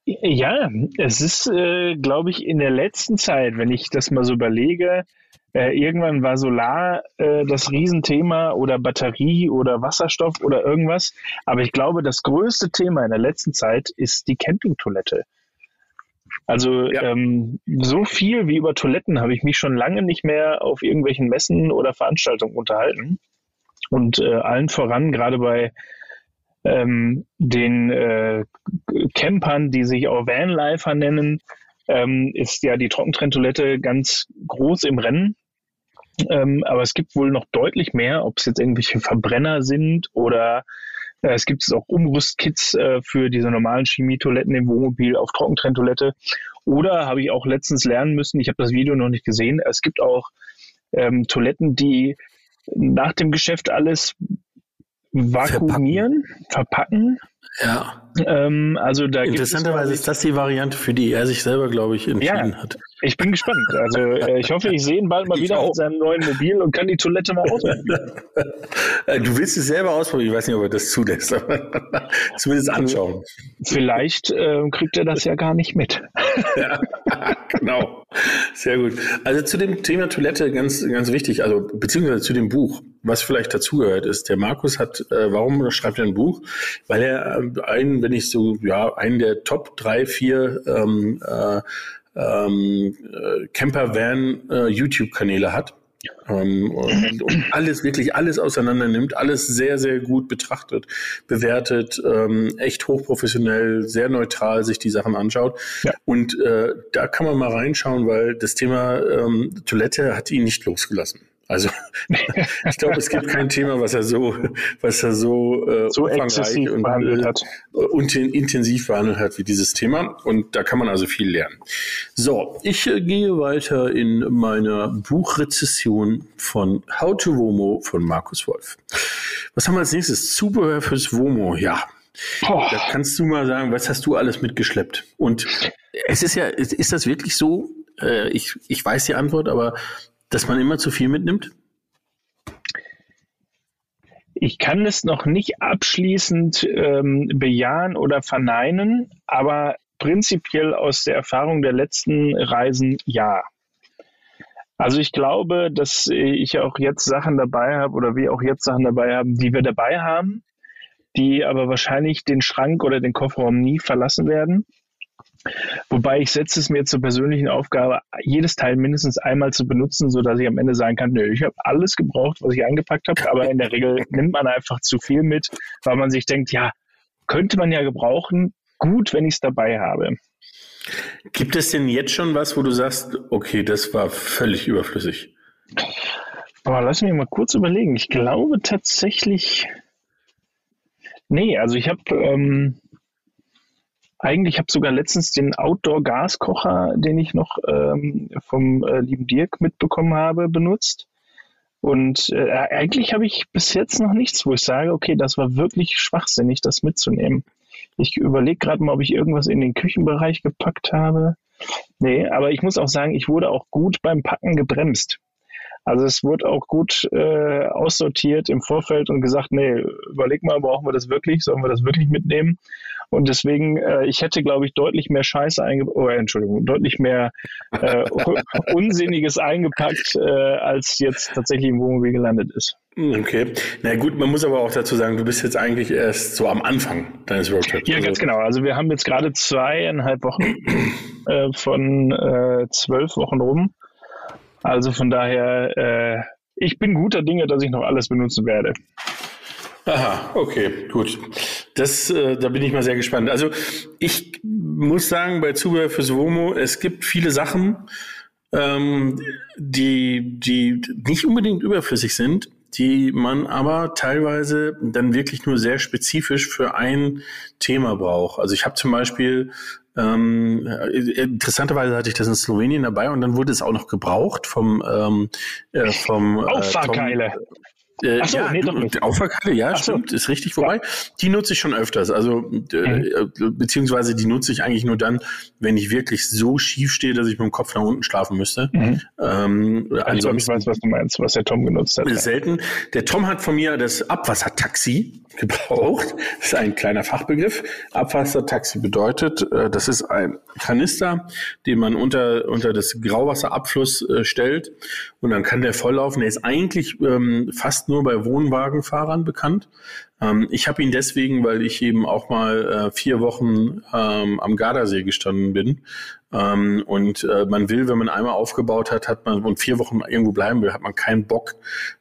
Ja, es ist, äh, glaube ich, in der letzten Zeit, wenn ich das mal so überlege, äh, irgendwann war Solar äh, das Riesenthema oder Batterie oder Wasserstoff oder irgendwas. Aber ich glaube, das größte Thema in der letzten Zeit ist die Campingtoilette. Also ja. ähm, so viel wie über Toiletten habe ich mich schon lange nicht mehr auf irgendwelchen Messen oder Veranstaltungen unterhalten. Und äh, allen voran, gerade bei ähm, den äh, Campern, die sich auch Vanlifer nennen, ähm, ist ja die Trockentrenntoilette ganz groß im Rennen. Ähm, aber es gibt wohl noch deutlich mehr, ob es jetzt irgendwelche Verbrenner sind oder äh, es gibt auch Umrüstkits äh, für diese normalen Chemietoiletten im Wohnmobil auf Trockentrenntoilette. Oder habe ich auch letztens lernen müssen, ich habe das Video noch nicht gesehen, es gibt auch ähm, Toiletten, die nach dem Geschäft alles vakuumieren, verpacken, verpacken ja. Ähm, also da Interessanterweise ist das die Variante, für die er sich selber, glaube ich, entschieden ja, hat. Ich bin gespannt. Also äh, ich hoffe, ich sehe ihn bald mal ich wieder auch. mit seinem neuen Mobil und kann die Toilette mal ausprobieren. Äh, du willst es selber ausprobieren. Ich weiß nicht, ob er das zulässt, aber zumindest anschauen. Vielleicht äh, kriegt er das ja gar nicht mit. ja, genau. Sehr gut. Also zu dem Thema Toilette ganz, ganz wichtig, also beziehungsweise zu dem Buch, was vielleicht dazugehört ist. Der Markus hat, äh, warum schreibt er ein Buch? Weil er äh, einen, wenn ich so, ja, einen der Top drei, vier ähm, äh, ähm, äh, Camper-Van äh, YouTube-Kanäle hat. Ähm, und, und, alles, wirklich alles auseinander nimmt, alles sehr, sehr gut betrachtet, bewertet, ähm, echt hochprofessionell, sehr neutral sich die Sachen anschaut. Ja. Und äh, da kann man mal reinschauen, weil das Thema ähm, Toilette hat ihn nicht losgelassen. Also ich glaube, es gibt kein Thema, was er so, was er so, äh, so exzessiv und, behandelt hat. Äh, und intensiv behandelt hat wie dieses Thema. Und da kann man also viel lernen. So, ich äh, gehe weiter in meiner Buchrezession von How to Womo von Markus Wolf. Was haben wir als nächstes? Zubehör fürs Womo. Ja, Boah. Da kannst du mal sagen, was hast du alles mitgeschleppt? Und es ist ja, ist das wirklich so? Äh, ich, ich weiß die Antwort, aber dass man immer zu viel mitnimmt? Ich kann es noch nicht abschließend ähm, bejahen oder verneinen, aber prinzipiell aus der Erfahrung der letzten Reisen ja. Also ich glaube, dass ich auch jetzt Sachen dabei habe oder wir auch jetzt Sachen dabei haben, die wir dabei haben, die aber wahrscheinlich den Schrank oder den Kofferraum nie verlassen werden. Wobei ich setze es mir zur persönlichen Aufgabe, jedes Teil mindestens einmal zu benutzen, sodass ich am Ende sagen kann, nö, ich habe alles gebraucht, was ich eingepackt habe, aber in der Regel nimmt man einfach zu viel mit, weil man sich denkt, ja, könnte man ja gebrauchen, gut, wenn ich es dabei habe. Gibt es denn jetzt schon was, wo du sagst, okay, das war völlig überflüssig? Boah, lass mich mal kurz überlegen. Ich glaube tatsächlich, nee, also ich habe ähm, eigentlich habe sogar letztens den Outdoor-Gaskocher, den ich noch ähm, vom äh, lieben Dirk mitbekommen habe, benutzt. Und äh, eigentlich habe ich bis jetzt noch nichts, wo ich sage, okay, das war wirklich schwachsinnig, das mitzunehmen. Ich überlege gerade mal, ob ich irgendwas in den Küchenbereich gepackt habe. Nee, aber ich muss auch sagen, ich wurde auch gut beim Packen gebremst. Also es wurde auch gut äh, aussortiert im Vorfeld und gesagt, nee, überleg mal, brauchen wir das wirklich? Sollen wir das wirklich mitnehmen? Und deswegen, äh, ich hätte, glaube ich, deutlich mehr Scheiße eingepackt, oh, Entschuldigung, deutlich mehr äh, Unsinniges eingepackt, äh, als jetzt tatsächlich im Wohnmobil gelandet ist. Okay. Na gut, man muss aber auch dazu sagen, du bist jetzt eigentlich erst so am Anfang deines Roadtrips. Ja, also. ganz genau. Also wir haben jetzt gerade zweieinhalb Wochen äh, von äh, zwölf Wochen rum. Also von daher, äh, ich bin guter Dinge, dass ich noch alles benutzen werde. Aha, okay, gut. Das, äh, da bin ich mal sehr gespannt. Also ich muss sagen, bei Zubehör fürs Womo, es gibt viele Sachen, ähm, die, die nicht unbedingt überflüssig sind, die man aber teilweise dann wirklich nur sehr spezifisch für ein Thema braucht. Also ich habe zum Beispiel ähm, interessanterweise hatte ich das in Slowenien dabei und dann wurde es auch noch gebraucht vom ähm, äh, vom äh, Auffahrkeile. Äh, so, ja, nee, doch nicht. Auffahrkarte, ja, Ach stimmt, so. ist richtig. Wobei, ja. die nutze ich schon öfters. Also, äh, mhm. beziehungsweise die nutze ich eigentlich nur dann, wenn ich wirklich so schief stehe, dass ich mit dem Kopf nach unten schlafen müsste. Mhm. Ähm, also ich, ich weiß, was du meinst, was der Tom genutzt hat. Selten. Der Tom hat von mir das Abwassertaxi gebraucht. Das ist ein kleiner Fachbegriff. Abwassertaxi bedeutet, äh, das ist ein Kanister, den man unter, unter das Grauwasserabfluss äh, stellt und dann kann der volllaufen. Der ist eigentlich ähm, fast nur bei Wohnwagenfahrern bekannt. Ähm, ich habe ihn deswegen, weil ich eben auch mal äh, vier Wochen ähm, am Gardasee gestanden bin ähm, und äh, man will, wenn man einmal aufgebaut hat, hat man und vier Wochen irgendwo bleiben will, hat man keinen Bock,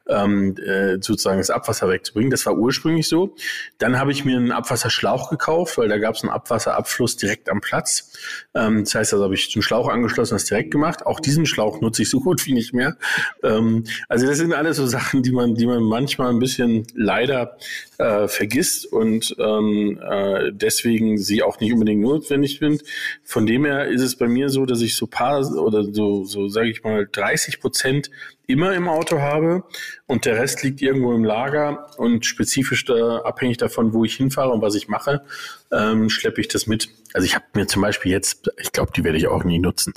ähm, äh, sozusagen das Abwasser wegzubringen. Das war ursprünglich so. Dann habe ich mir einen Abwasserschlauch gekauft, weil da gab es einen Abwasserabfluss direkt am Platz. Ähm, das heißt, also habe ich den Schlauch angeschlossen, das direkt gemacht. Auch diesen Schlauch nutze ich so gut wie nicht mehr. Ähm, also das sind alles so Sachen, die man, die man manchmal ein bisschen leider äh, vergisst und ähm, äh, deswegen sie auch nicht unbedingt notwendig sind. Von dem her ist es bei mir so, dass ich so paar oder so, so sage ich mal, 30 Prozent immer im Auto habe und der Rest liegt irgendwo im Lager und spezifisch da, abhängig davon, wo ich hinfahre und was ich mache, ähm, schleppe ich das mit. Also ich habe mir zum Beispiel jetzt, ich glaube, die werde ich auch nie nutzen,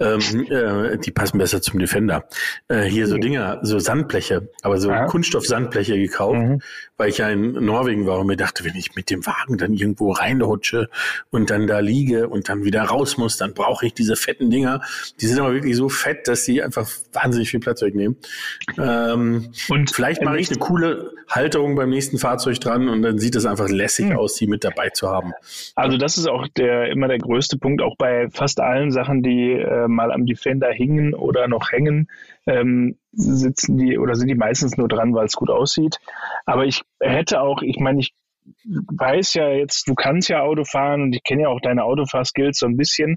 ähm, äh, die passen besser zum Defender. Äh, hier so Dinger, so Sandbleche, aber so ja. Kunststoff-Sandbleche gekauft, mhm. weil ich ja in Norwegen war und mir dachte, wenn ich mit dem Wagen dann irgendwo reinrutsche und dann da liege und dann wieder raus muss, dann brauche ich diese fetten Dinger. Die sind aber wirklich so fett, dass sie einfach wahnsinnig viel Platz wegnehmen. Ähm, und vielleicht mache ich eine coole Halterung beim nächsten Fahrzeug dran und dann sieht es einfach lässig mhm. aus, die mit dabei zu haben. Also das ist auch der immer der größte Punkt, auch bei fast allen Sachen, die äh, mal am Defender hingen oder noch hängen, ähm, sitzen die oder sind die meistens nur dran, weil es gut aussieht. Aber ich hätte auch, ich meine, ich weiß ja jetzt, du kannst ja Auto fahren und ich kenne ja auch deine Autofahrskills so ein bisschen.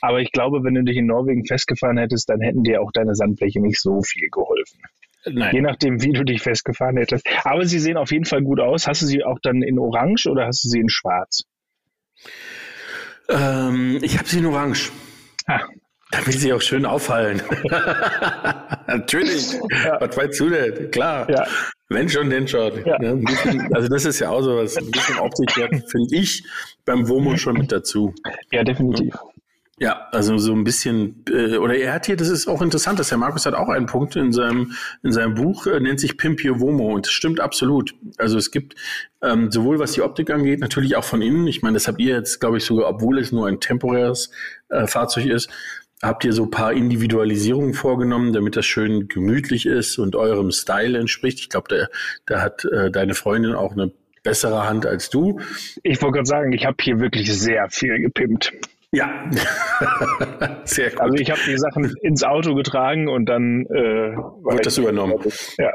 Aber ich glaube, wenn du dich in Norwegen festgefahren hättest, dann hätten dir auch deine Sandfläche nicht so viel geholfen. Nein. Je nachdem, wie du dich festgefahren hättest. Aber sie sehen auf jeden Fall gut aus. Hast du sie auch dann in Orange oder hast du sie in Schwarz? Ähm, ich habe sie in Orange. Ah. Da will sie auch schön auffallen. Natürlich. Ja. Was weißt du denn? Klar. Ja. Wenn schon, denn schon. Ja. Bisschen, also das ist ja auch so was. Ein bisschen Optik finde ich beim Womo schon mit dazu. Ja, definitiv. Ja, also so ein bisschen, äh, oder er hat hier, das ist auch interessant, dass Herr Markus hat auch einen Punkt in seinem, in seinem Buch, äh, nennt sich Pimp Your Womo und das stimmt absolut. Also es gibt ähm, sowohl was die Optik angeht, natürlich auch von innen, ich meine, das habt ihr jetzt, glaube ich, sogar, obwohl es nur ein temporäres äh, Fahrzeug ist, habt ihr so paar Individualisierungen vorgenommen, damit das schön gemütlich ist und eurem Style entspricht. Ich glaube, da, da hat äh, deine Freundin auch eine bessere Hand als du. Ich wollte gerade sagen, ich habe hier wirklich sehr viel gepimpt. Ja, sehr gut. Also ich habe die Sachen ins Auto getragen und dann äh, wird das übernommen. Ja.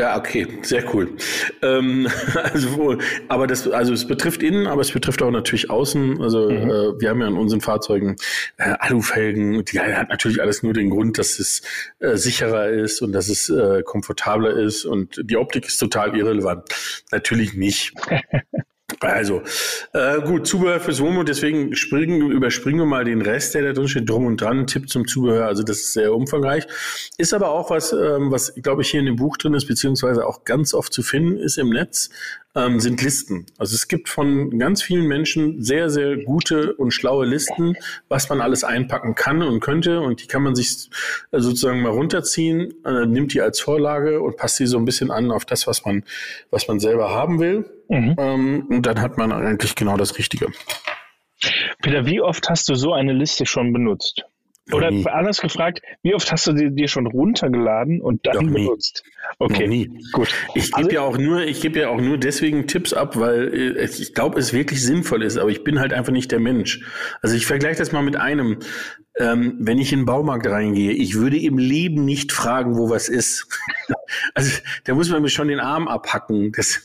Ja, okay, sehr cool. Ähm, also, aber das, also es betrifft innen, aber es betrifft auch natürlich außen. Also mhm. äh, wir haben ja an unseren Fahrzeugen äh, Alufelgen. Die hat natürlich alles nur den Grund, dass es äh, sicherer ist und dass es äh, komfortabler ist und die Optik ist total irrelevant. Natürlich nicht. Also, äh, gut, Zubehör fürs Wohnmobil, deswegen springen, überspringen wir mal den Rest, der da drin steht, drum und dran, Tipp zum Zubehör, also das ist sehr umfangreich. Ist aber auch was, ähm, was, glaube ich, hier in dem Buch drin ist, beziehungsweise auch ganz oft zu finden ist im Netz, ähm, sind Listen. Also es gibt von ganz vielen Menschen sehr, sehr gute und schlaue Listen, was man alles einpacken kann und könnte. Und die kann man sich äh, sozusagen mal runterziehen, äh, nimmt die als Vorlage und passt sie so ein bisschen an auf das, was man, was man selber haben will. Mhm. Ähm, und dann hat man eigentlich genau das Richtige. Peter, wie oft hast du so eine Liste schon benutzt? Oder nie. anders gefragt, wie oft hast du die dir schon runtergeladen und dann benutzt? Okay, Noch nie. Gut. Ich gebe also, ja auch nur, ich gebe ja auch nur deswegen Tipps ab, weil äh, ich glaube, es wirklich sinnvoll ist, aber ich bin halt einfach nicht der Mensch. Also ich vergleiche das mal mit einem. Ähm, wenn ich in den Baumarkt reingehe, ich würde im Leben nicht fragen, wo was ist. also da muss man mir schon den Arm abhacken, dass,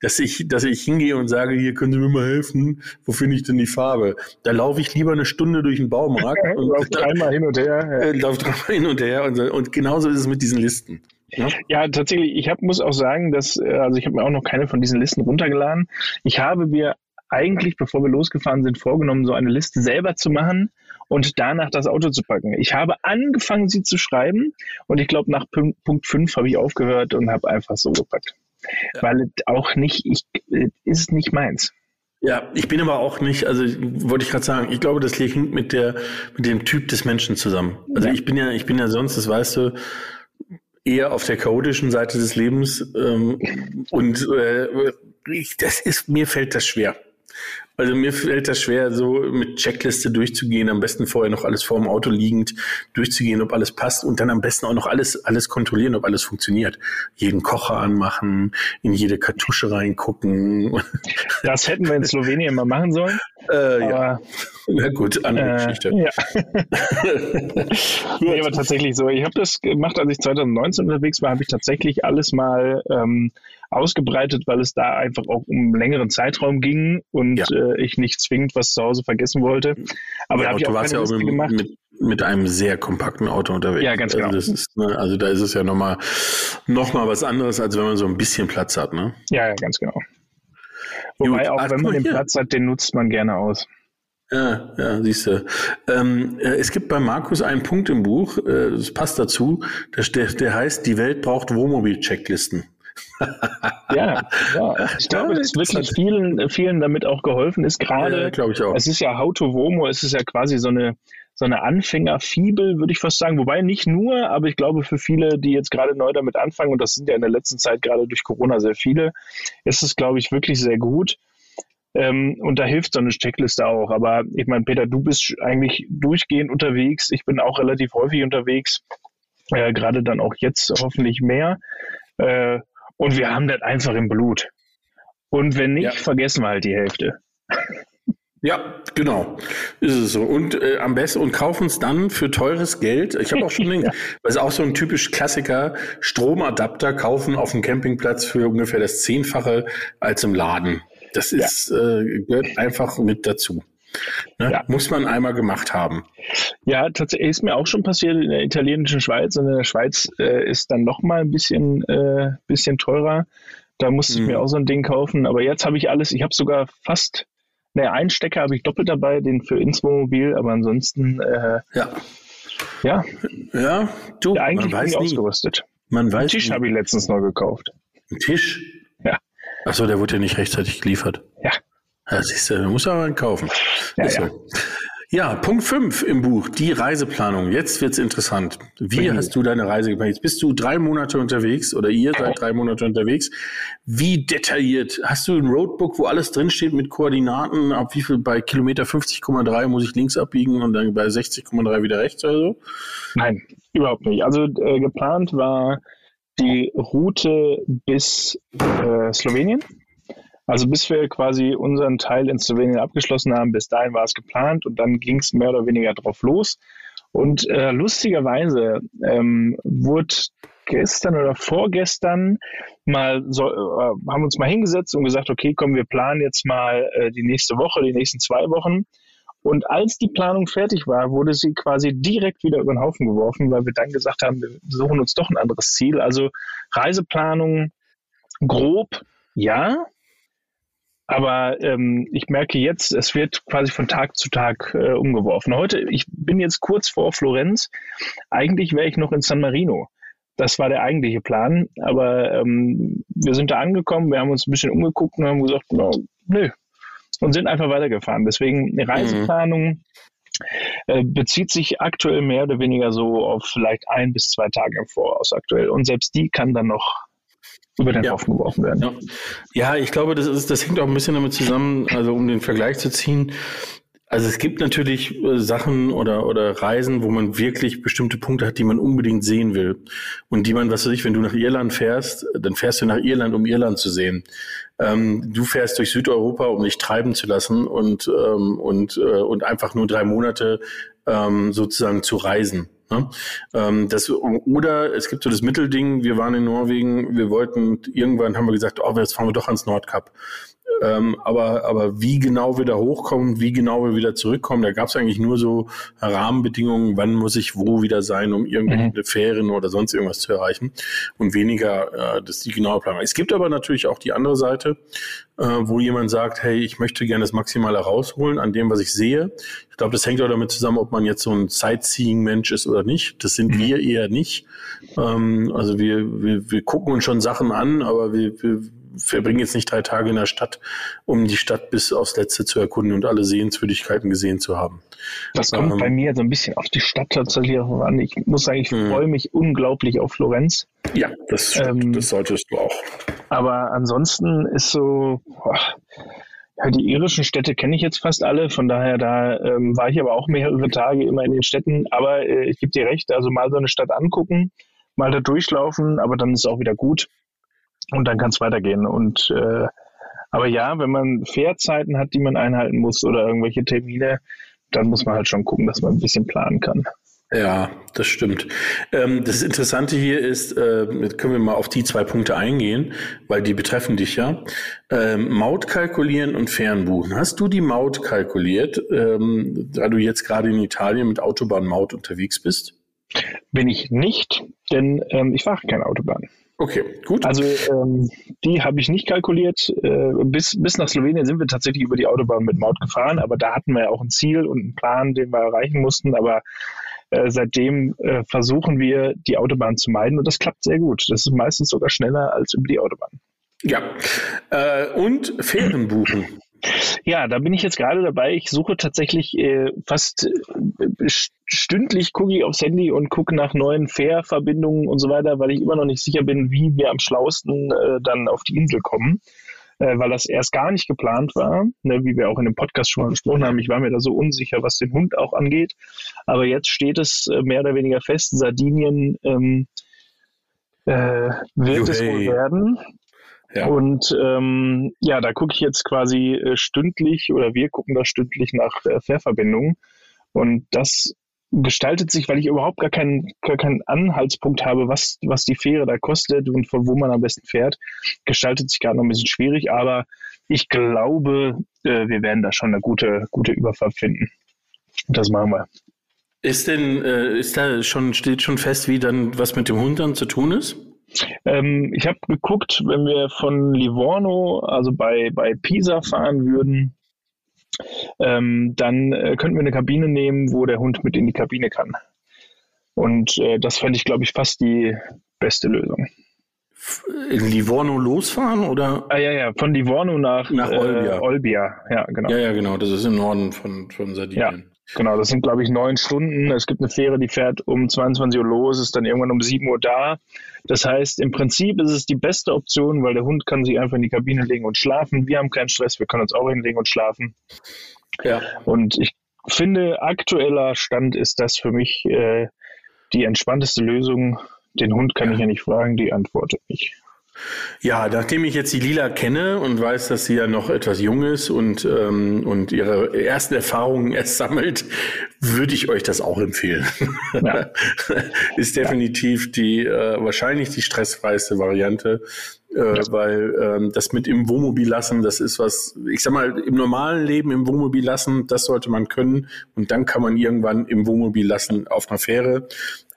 dass, ich, dass ich hingehe und sage, hier können Sie mir mal helfen, wo finde ich denn die Farbe? Da laufe ich lieber eine Stunde durch den Baumarkt und lauf dreimal hin und her. Ja. Äh, lauf dreimal hin und her und, und genauso ist es mit diesen Listen. Ja, ja tatsächlich. Ich hab, muss auch sagen, dass, äh, also ich habe mir auch noch keine von diesen Listen runtergeladen. Ich habe mir eigentlich, bevor wir losgefahren sind, vorgenommen, so eine Liste selber zu machen und danach das Auto zu packen. Ich habe angefangen, sie zu schreiben und ich glaube, nach Punkt 5 habe ich aufgehört und habe einfach so gepackt. Ja. Weil auch nicht, ich, ist nicht meins. Ja, ich bin aber auch nicht, also wollte ich gerade sagen, ich glaube, das hängt mit der, mit dem Typ des Menschen zusammen. Also ja. ich bin ja, ich bin ja sonst, das weißt du, eher auf der chaotischen Seite des Lebens ähm, und äh, ich, das ist, mir fällt das schwer. Also mir fällt das schwer, so mit Checkliste durchzugehen, am besten vorher noch alles vor dem Auto liegend durchzugehen, ob alles passt und dann am besten auch noch alles, alles kontrollieren, ob alles funktioniert. Jeden Kocher anmachen, in jede Kartusche reingucken. Das hätten wir in Slowenien mal machen sollen. Äh, ja. Na gut, andere äh, Geschichte. Ja. nee, aber tatsächlich so. Ich habe das gemacht, als ich 2019 unterwegs war, habe ich tatsächlich alles mal ähm, ausgebreitet, weil es da einfach auch um einen längeren Zeitraum ging und ja. äh, ich nicht zwingend was zu Hause vergessen wollte. Aber ja, da habe ich auch keine ja Liste gemacht. Mit, mit einem sehr kompakten Auto unterwegs. Ja, ganz genau. Also, ist, ne, also da ist es ja nochmal noch mal was anderes, als wenn man so ein bisschen Platz hat. Ne? Ja, ja, ganz genau. Wobei Gut, auch wenn man den hier. Platz hat, den nutzt man gerne aus. Ja, ja, siehst du. Ähm, äh, es gibt bei Markus einen Punkt im Buch, äh, das passt dazu, der, der heißt, die Welt braucht Wohnmobil-Checklisten. Ja, ja, ich glaube, dass wirklich vielen, vielen damit auch geholfen ist. Gerade, ja, glaube ich auch. Es ist ja How to Womo, es ist ja quasi so eine, so eine Anfängerfibel, würde ich fast sagen. Wobei nicht nur, aber ich glaube, für viele, die jetzt gerade neu damit anfangen, und das sind ja in der letzten Zeit gerade durch Corona sehr viele, ist es, glaube ich, wirklich sehr gut. Ähm, und da hilft so eine Checkliste auch. Aber ich meine, Peter, du bist eigentlich durchgehend unterwegs. Ich bin auch relativ häufig unterwegs. Äh, gerade dann auch jetzt hoffentlich mehr. Äh, und wir haben das einfach im Blut. Und wenn nicht, ja. vergessen wir halt die Hälfte. Ja, genau. Ist es so. Und äh, am besten und kaufen es dann für teures Geld. Ich habe auch schon den, ja. das ist auch so ein typisch Klassiker, Stromadapter kaufen auf dem Campingplatz für ungefähr das Zehnfache als im Laden. Das ist, ja. äh, gehört einfach mit dazu. Ne? Ja. Muss man einmal gemacht haben. Ja, tatsächlich ist mir auch schon passiert in der italienischen Schweiz. Und in der Schweiz äh, ist dann noch mal ein bisschen, äh, bisschen teurer. Da musste mhm. ich mir mhm. auch so ein Ding kaufen. Aber jetzt habe ich alles, ich habe sogar fast, naja, einen Stecker habe ich doppelt dabei, den für ins Wohnmobil, aber ansonsten, äh, ja. Ja. Ja, du, eigentlich man weiß nie. ausgerüstet. Man weiß Einen Tisch habe ich letztens neu gekauft. Ein Tisch? Ja. Achso, der wurde ja nicht rechtzeitig geliefert. Ja. Ja, siehst du, man muss aber einen kaufen. Ja, ja. So. ja, Punkt 5 im Buch, die Reiseplanung. Jetzt wird's interessant. Wie mhm. hast du deine Reise geplant? Jetzt bist du drei Monate unterwegs oder ihr seid drei Monate unterwegs. Wie detailliert? Hast du ein Roadbook, wo alles drinsteht mit Koordinaten? Ab wie viel bei Kilometer 50,3 muss ich links abbiegen und dann bei 60,3 wieder rechts oder so? Nein, überhaupt nicht. Also äh, geplant war die Route bis äh, Slowenien. Also bis wir quasi unseren Teil in Slowenien abgeschlossen haben, bis dahin war es geplant und dann ging es mehr oder weniger drauf los. Und äh, lustigerweise ähm, wurde gestern oder vorgestern mal so, äh, haben uns mal hingesetzt und gesagt, okay, komm, wir planen jetzt mal äh, die nächste Woche, die nächsten zwei Wochen. Und als die Planung fertig war, wurde sie quasi direkt wieder über den Haufen geworfen, weil wir dann gesagt haben, wir suchen uns doch ein anderes Ziel. Also Reiseplanung grob, ja, aber ähm, ich merke jetzt, es wird quasi von Tag zu Tag äh, umgeworfen. Heute, ich bin jetzt kurz vor Florenz. Eigentlich wäre ich noch in San Marino. Das war der eigentliche Plan. Aber ähm, wir sind da angekommen, wir haben uns ein bisschen umgeguckt und haben gesagt, no, nö. Und sind einfach weitergefahren. Deswegen eine Reiseplanung äh, bezieht sich aktuell mehr oder weniger so auf vielleicht ein bis zwei Tage im Voraus aktuell. Und selbst die kann dann noch über den ja. Haufen geworfen werden. Ja. ja, ich glaube, das, ist, das hängt auch ein bisschen damit zusammen, also um den Vergleich zu ziehen. Also es gibt natürlich äh, Sachen oder, oder Reisen, wo man wirklich bestimmte Punkte hat, die man unbedingt sehen will. Und die man, was weiß ich, wenn du nach Irland fährst, dann fährst du nach Irland, um Irland zu sehen. Ähm, du fährst durch Südeuropa, um dich treiben zu lassen und, ähm, und, äh, und einfach nur drei Monate ähm, sozusagen zu reisen. Ne? Ähm, das, oder es gibt so das Mittelding, wir waren in Norwegen, wir wollten, irgendwann haben wir gesagt, oh, jetzt fahren wir doch ans Nordkap. Ähm, aber, aber wie genau wir da hochkommen, wie genau wir wieder zurückkommen, da gab es eigentlich nur so Rahmenbedingungen, wann muss ich wo wieder sein, um irgendwelche mhm. Ferien oder sonst irgendwas zu erreichen und weniger äh, das die genaue Planung. Es gibt aber natürlich auch die andere Seite, äh, wo jemand sagt, hey, ich möchte gerne das Maximale rausholen an dem, was ich sehe. Ich glaube, das hängt auch damit zusammen, ob man jetzt so ein Sightseeing-Mensch ist oder nicht. Das sind mhm. wir eher nicht. Ähm, also wir, wir, wir gucken uns schon Sachen an, aber wir, wir verbringen jetzt nicht drei Tage in der Stadt, um die Stadt bis aufs Letzte zu erkunden und alle Sehenswürdigkeiten gesehen zu haben. Das kommt ähm, bei mir so ein bisschen auf die Stadt tatsächlich auch an. Ich muss sagen, ich hm. freue mich unglaublich auf Florenz. Ja, das, ähm, das solltest du auch. Aber ansonsten ist so, boah, ja, die irischen Städte kenne ich jetzt fast alle, von daher da ähm, war ich aber auch mehrere Tage immer in den Städten. Aber äh, ich gebe dir recht, also mal so eine Stadt angucken, mal da durchlaufen, aber dann ist es auch wieder gut und dann kann es weitergehen. Und äh, aber ja, wenn man Fährzeiten hat, die man einhalten muss oder irgendwelche Termine, dann muss man halt schon gucken, dass man ein bisschen planen kann. Ja, das stimmt. Ähm, das Interessante hier ist, äh, können wir mal auf die zwei Punkte eingehen, weil die betreffen dich ja. Ähm, Maut kalkulieren und Fernbuchen. Hast du die Maut kalkuliert, ähm, da du jetzt gerade in Italien mit Autobahnmaut unterwegs bist? Bin ich nicht, denn ähm, ich fahre keine Autobahn. Okay, gut. Also ähm, die habe ich nicht kalkuliert. Äh, bis, bis nach Slowenien sind wir tatsächlich über die Autobahn mit Maut gefahren, aber da hatten wir ja auch ein Ziel und einen Plan, den wir erreichen mussten. Aber äh, seitdem äh, versuchen wir, die Autobahn zu meiden und das klappt sehr gut. Das ist meistens sogar schneller als über die Autobahn. Ja. Äh, und Fähren buchen. Ja, da bin ich jetzt gerade dabei. Ich suche tatsächlich äh, fast äh, stündlich gucke ich aufs Handy und gucke nach neuen Fährverbindungen und so weiter, weil ich immer noch nicht sicher bin, wie wir am schlauesten äh, dann auf die Insel kommen. Äh, weil das erst gar nicht geplant war, ne, wie wir auch in dem Podcast schon mal besprochen haben. Ich war mir da so unsicher, was den Hund auch angeht. Aber jetzt steht es äh, mehr oder weniger fest, Sardinien ähm, äh, wird Juhey. es wohl werden. Ja. Und ähm, ja, da gucke ich jetzt quasi äh, stündlich oder wir gucken da stündlich nach äh, Fährverbindungen. Und das gestaltet sich, weil ich überhaupt gar keinen, gar keinen Anhaltspunkt habe, was, was die Fähre da kostet und von wo man am besten fährt, gestaltet sich gerade noch ein bisschen schwierig. Aber ich glaube, äh, wir werden da schon eine gute, gute Überfahrt finden. Das machen wir. Ist denn, äh, ist da schon, steht schon fest, wie dann was mit dem Hund dann zu tun ist? Ähm, ich habe geguckt, wenn wir von Livorno, also bei, bei Pisa fahren würden, ähm, dann äh, könnten wir eine Kabine nehmen, wo der Hund mit in die Kabine kann. Und äh, das fände ich, glaube ich, fast die beste Lösung. In Livorno losfahren oder? Ah ja, ja, von Livorno nach, nach Olbia. Äh, Olbia. Ja, genau. Ja, ja, genau. Das ist im Norden von, von Sardinien. Ja. Genau, das sind, glaube ich, neun Stunden. Es gibt eine Fähre, die fährt um 22 Uhr los, ist dann irgendwann um 7 Uhr da. Das heißt, im Prinzip ist es die beste Option, weil der Hund kann sich einfach in die Kabine legen und schlafen. Wir haben keinen Stress, wir können uns auch hinlegen und schlafen. Ja. Und ich finde, aktueller Stand ist das für mich äh, die entspannteste Lösung. Den Hund kann ich ja nicht fragen, die antwortet nicht. Ja, nachdem ich jetzt die Lila kenne und weiß, dass sie ja noch etwas jung ist und, ähm, und ihre ersten Erfahrungen erst sammelt, würde ich euch das auch empfehlen. Ja. ist definitiv die äh, wahrscheinlich die stressfreiste Variante äh, ja. weil ähm, das mit im Wohnmobil lassen, das ist was, ich sag mal, im normalen Leben im Wohnmobil lassen, das sollte man können und dann kann man irgendwann im Wohnmobil lassen auf einer Fähre.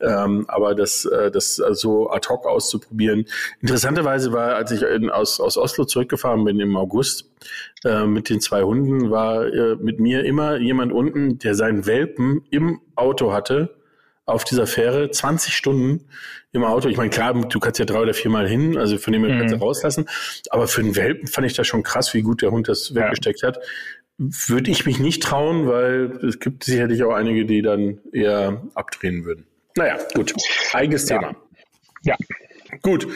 Ähm, aber das, äh, das so ad hoc auszuprobieren. Interessanterweise war, als ich in, aus, aus Oslo zurückgefahren bin im August äh, mit den zwei Hunden, war äh, mit mir immer jemand unten, der seinen Welpen im Auto hatte auf dieser Fähre 20 Stunden im Auto. Ich meine, klar, du kannst ja drei oder viermal hin, also von dem her mhm. kannst du rauslassen. Aber für einen Welpen fand ich das schon krass, wie gut der Hund das weggesteckt ja. hat. Würde ich mich nicht trauen, weil es gibt sicherlich auch einige, die dann eher abdrehen würden. Naja, gut. Eigenes ja. Thema. Ja. Gut.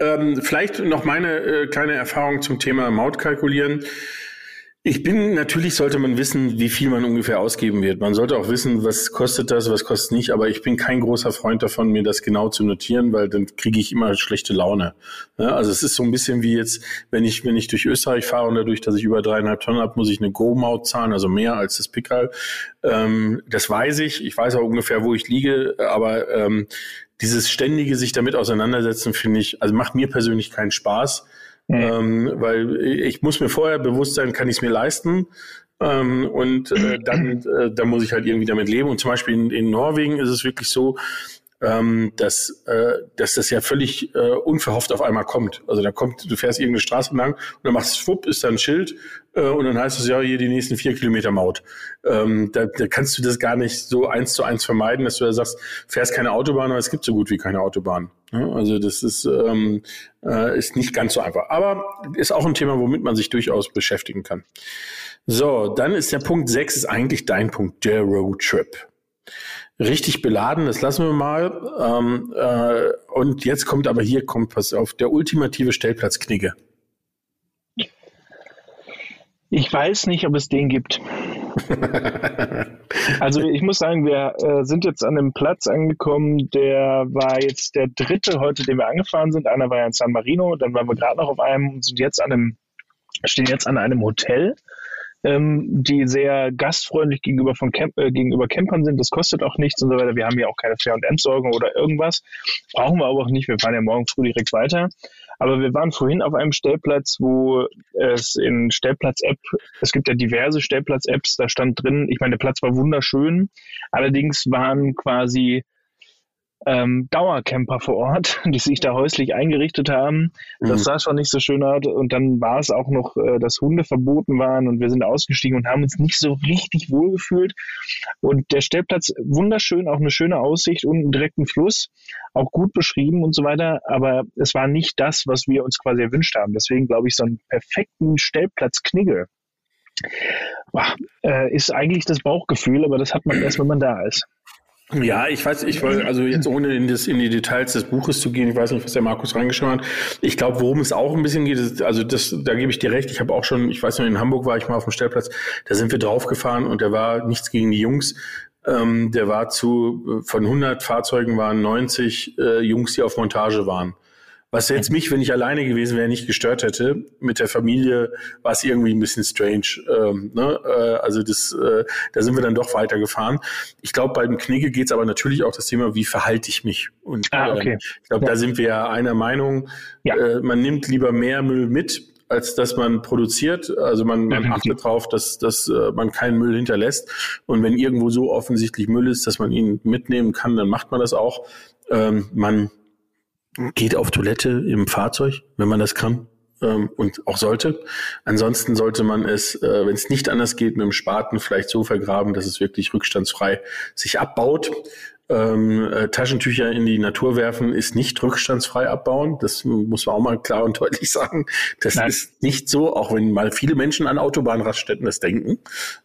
Ähm, vielleicht noch meine äh, kleine Erfahrung zum Thema Maut kalkulieren. Ich bin, natürlich sollte man wissen, wie viel man ungefähr ausgeben wird. Man sollte auch wissen, was kostet das, was kostet nicht, aber ich bin kein großer Freund davon, mir das genau zu notieren, weil dann kriege ich immer schlechte Laune. Ja, also es ist so ein bisschen wie jetzt, wenn ich, wenn ich durch Österreich fahre und dadurch, dass ich über dreieinhalb Tonnen habe, muss ich eine Go-Maut zahlen, also mehr als das Pickerl. Ähm, das weiß ich. Ich weiß auch ungefähr, wo ich liege, aber ähm, dieses ständige sich damit auseinandersetzen, finde ich, also macht mir persönlich keinen Spaß. Mhm. Ähm, weil ich muss mir vorher bewusst sein, kann ich es mir leisten? Ähm, und äh, dann, äh, dann muss ich halt irgendwie damit leben. Und zum Beispiel in, in Norwegen ist es wirklich so, ähm, dass, äh, dass das ja völlig äh, unverhofft auf einmal kommt. Also da kommt, du fährst irgendeine Straße lang und dann machst du schwupp, ist da ein Schild äh, und dann heißt es ja hier die nächsten vier Kilometer Maut. Ähm, da, da kannst du das gar nicht so eins zu eins vermeiden, dass du da sagst, fährst keine Autobahn, aber es gibt so gut wie keine Autobahn. Ja, also das ist, ähm, äh, ist nicht ganz so einfach. Aber ist auch ein Thema, womit man sich durchaus beschäftigen kann. So, dann ist der Punkt sechs ist eigentlich dein Punkt, der Road Trip richtig beladen, das lassen wir mal. Ähm, äh, und jetzt kommt aber hier, kommt pass auf, der ultimative Stellplatzknigge. Ich weiß nicht, ob es den gibt. also ich muss sagen, wir äh, sind jetzt an einem Platz angekommen, der war jetzt der dritte heute, den wir angefahren sind. Einer war ja in San Marino, dann waren wir gerade noch auf einem und sind jetzt an einem, stehen jetzt an einem Hotel ähm, die sehr gastfreundlich gegenüber, von Camp äh, gegenüber Campern sind. Das kostet auch nichts und so weiter. Wir haben ja auch keine Fair- und Entsorgung oder irgendwas. Brauchen wir aber auch nicht. Wir fahren ja morgen früh direkt weiter. Aber wir waren vorhin auf einem Stellplatz, wo es in Stellplatz-App, es gibt ja diverse Stellplatz-Apps, da stand drin, ich meine, der Platz war wunderschön. Allerdings waren quasi ähm, Dauercamper vor Ort, die sich da häuslich eingerichtet haben. Das mhm. sah schon nicht so schön aus. Und dann war es auch noch, äh, dass Hunde verboten waren und wir sind ausgestiegen und haben uns nicht so richtig wohl gefühlt. Und der Stellplatz, wunderschön, auch eine schöne Aussicht, unten direkt ein Fluss, auch gut beschrieben und so weiter. Aber es war nicht das, was wir uns quasi erwünscht haben. Deswegen glaube ich, so einen perfekten Stellplatz Knigge äh, ist eigentlich das Bauchgefühl, aber das hat man erst, wenn man da ist. Ja, ich weiß, ich wollte, also jetzt ohne in, das, in die Details des Buches zu gehen, ich weiß nicht, was der Markus reingeschaut hat. Ich glaube, worum es auch ein bisschen geht, ist, also das, da gebe ich dir recht. Ich habe auch schon, ich weiß noch, in Hamburg war ich mal auf dem Stellplatz, da sind wir draufgefahren und da war nichts gegen die Jungs. Ähm, der war zu, von 100 Fahrzeugen waren 90 äh, Jungs, die auf Montage waren. Was jetzt mich, wenn ich alleine gewesen wäre, nicht gestört hätte. Mit der Familie war es irgendwie ein bisschen strange. Ähm, ne? äh, also das, äh, da sind wir dann doch weitergefahren. Ich glaube, beim Knigge geht es aber natürlich auch das Thema, wie verhalte ich mich. Und ah, okay. äh, ich glaube, ja. da sind wir ja einer Meinung. Ja. Äh, man nimmt lieber mehr Müll mit, als dass man produziert. Also man, man achtet darauf, dass, dass äh, man keinen Müll hinterlässt. Und wenn irgendwo so offensichtlich Müll ist, dass man ihn mitnehmen kann, dann macht man das auch. Ähm, man geht auf Toilette im Fahrzeug, wenn man das kann ähm, und auch sollte. Ansonsten sollte man es, äh, wenn es nicht anders geht, mit dem Spaten vielleicht so vergraben, dass es wirklich rückstandsfrei sich abbaut. Ähm, äh, Taschentücher in die Natur werfen ist nicht rückstandsfrei abbauen. Das muss man auch mal klar und deutlich sagen. Das Nein. ist nicht so, auch wenn mal viele Menschen an Autobahnraststätten das denken.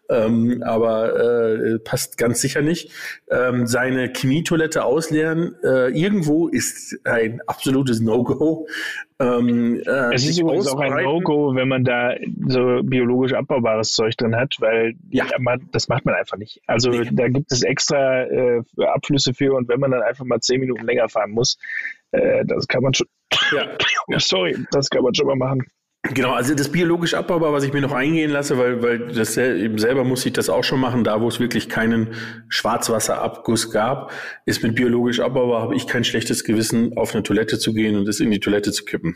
Ähm, aber äh, passt ganz sicher nicht. Ähm, seine Chemietoilette ausleeren äh, irgendwo ist ein absolutes No-Go. Ähm, äh, es ist übrigens auch ein No-Go, wenn man da so biologisch abbaubares Zeug drin hat, weil ja. man, das macht man einfach nicht. Also nee. da gibt es extra äh, Abflüsse für und wenn man dann einfach mal zehn Minuten länger fahren muss, äh, das kann man schon. Ja. Sorry, das kann man schon mal machen. Genau, also das biologisch abbaubar, was ich mir noch eingehen lasse, weil, weil das eben selber muss ich das auch schon machen, da wo es wirklich keinen Schwarzwasserabguss gab, ist mit biologisch abbaubar, habe ich kein schlechtes Gewissen, auf eine Toilette zu gehen und es in die Toilette zu kippen.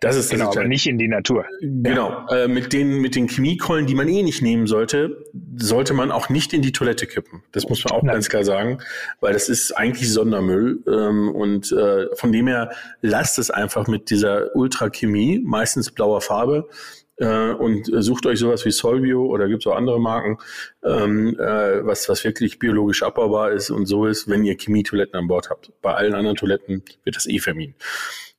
Das ist genau, das aber nicht in die Natur. Genau, ja. äh, mit den mit den Chemiekeulen, die man eh nicht nehmen sollte, sollte man auch nicht in die Toilette kippen. Das muss man auch Nein. ganz klar sagen, weil das ist eigentlich Sondermüll ähm, und äh, von dem her lasst es einfach mit dieser Ultrachemie, meistens blauer blauer Farbe äh, und sucht euch sowas wie Solvio oder gibt es auch andere Marken, ähm, äh, was, was wirklich biologisch abbaubar ist und so ist, wenn ihr Chemietoiletten an Bord habt. Bei allen anderen Toiletten wird das eh vermieden.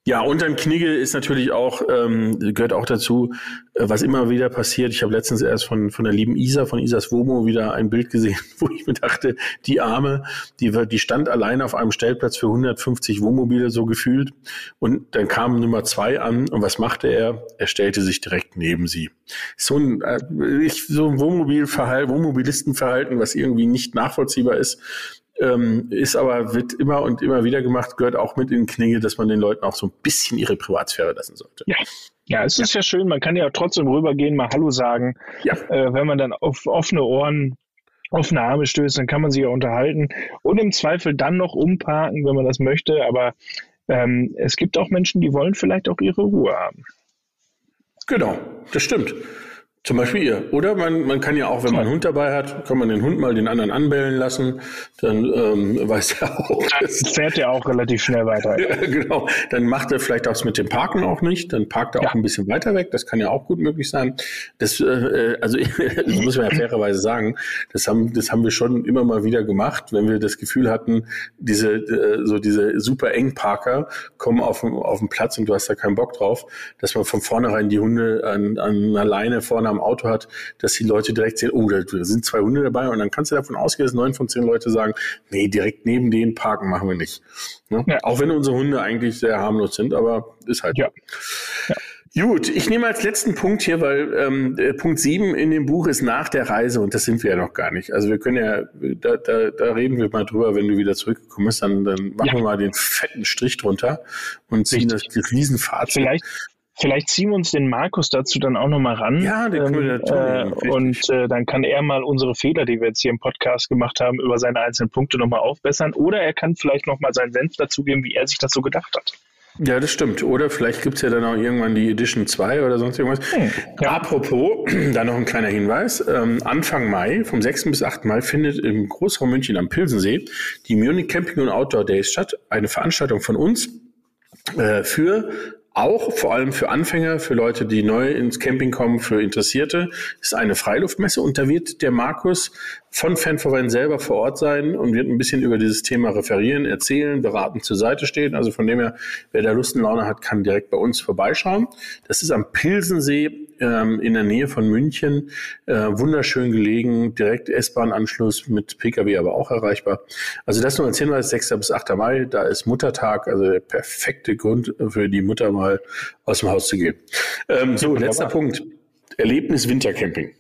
Ja, und dann Knigge ist natürlich auch, ähm, gehört auch dazu, äh, was immer wieder passiert. Ich habe letztens erst von, von der lieben Isa, von Isas Womo wieder ein Bild gesehen, wo ich mir dachte, die Arme, die, die stand alleine auf einem Stellplatz für 150 Wohnmobile so gefühlt. Und dann kam Nummer zwei an und was machte er? Er stellte sich direkt neben sie. So ein, äh, so ein Wohnmobilverhalten, Wohnmobilistenverhalten, was irgendwie nicht nachvollziehbar ist ähm, ist aber, wird immer und immer wieder gemacht, gehört auch mit in den Knigge, dass man den Leuten auch so ein bisschen ihre Privatsphäre lassen sollte. Ja. Ja, es ist ja schön, man kann ja trotzdem rübergehen, mal Hallo sagen. Ja. Äh, wenn man dann auf offene Ohren, offene Arme stößt, dann kann man sich ja unterhalten und im Zweifel dann noch umparken, wenn man das möchte. Aber ähm, es gibt auch Menschen, die wollen vielleicht auch ihre Ruhe haben. Genau, das stimmt. Zum Beispiel ihr. Oder man, man kann ja auch, wenn man einen Hund dabei hat, kann man den Hund mal den anderen anbellen lassen. Dann ähm, weiß er auch. Das fährt ja auch relativ schnell weiter. ja, genau. Dann macht er vielleicht auch mit dem Parken auch nicht. Dann parkt er ja. auch ein bisschen weiter weg. Das kann ja auch gut möglich sein. Das, äh, also das muss man ja fairerweise sagen. Das haben, das haben wir schon immer mal wieder gemacht, wenn wir das Gefühl hatten, diese äh, so diese super eng Parker kommen auf, auf den Platz und du hast da keinen Bock drauf, dass man von vornherein die Hunde an, an einer Leine vorne am am Auto hat, dass die Leute direkt sehen, oh, da sind zwei Hunde dabei und dann kannst du davon ausgehen, dass neun von zehn Leute sagen, nee, direkt neben denen parken machen wir nicht. Ne? Ja. Auch wenn unsere Hunde eigentlich sehr harmlos sind, aber ist halt. Ja. ja. Gut, ich nehme als letzten Punkt hier, weil ähm, Punkt sieben in dem Buch ist nach der Reise und das sind wir ja noch gar nicht. Also wir können ja, da, da, da reden wir mal drüber, wenn du wieder zurückgekommen bist, dann, dann machen ja. wir mal den fetten Strich drunter und ziehen Richtig. das Riesenfazit. Vielleicht, Vielleicht ziehen wir uns den Markus dazu dann auch nochmal ran. Ja, den können ähm, äh, Und äh, dann kann er mal unsere Fehler, die wir jetzt hier im Podcast gemacht haben, über seine einzelnen Punkte nochmal aufbessern. Oder er kann vielleicht nochmal seinen Senf dazugeben, wie er sich das so gedacht hat. Ja, das stimmt. Oder vielleicht gibt es ja dann auch irgendwann die Edition 2 oder sonst irgendwas. Hm, ja. Apropos, da noch ein kleiner Hinweis. Ähm, Anfang Mai, vom 6. bis 8. Mai, findet im Großraum München am Pilsensee die Munich Camping und Outdoor Days statt. Eine Veranstaltung von uns äh, für auch vor allem für Anfänger, für Leute, die neu ins Camping kommen, für Interessierte, ist eine Freiluftmesse und da wird der Markus von Fanverein selber vor Ort sein und wird ein bisschen über dieses Thema referieren, erzählen, beraten zur Seite stehen. Also von dem her, wer da Lust und Laune hat, kann direkt bei uns vorbeischauen. Das ist am Pilsensee ähm, in der Nähe von München, äh, wunderschön gelegen, direkt S-Bahn-Anschluss mit Pkw aber auch erreichbar. Also das nur als Hinweis, 6. bis 8. Mai, da ist Muttertag, also der perfekte Grund für die Mutter mal aus dem Haus zu gehen. Ähm, so, letzter Punkt. Erlebnis Wintercamping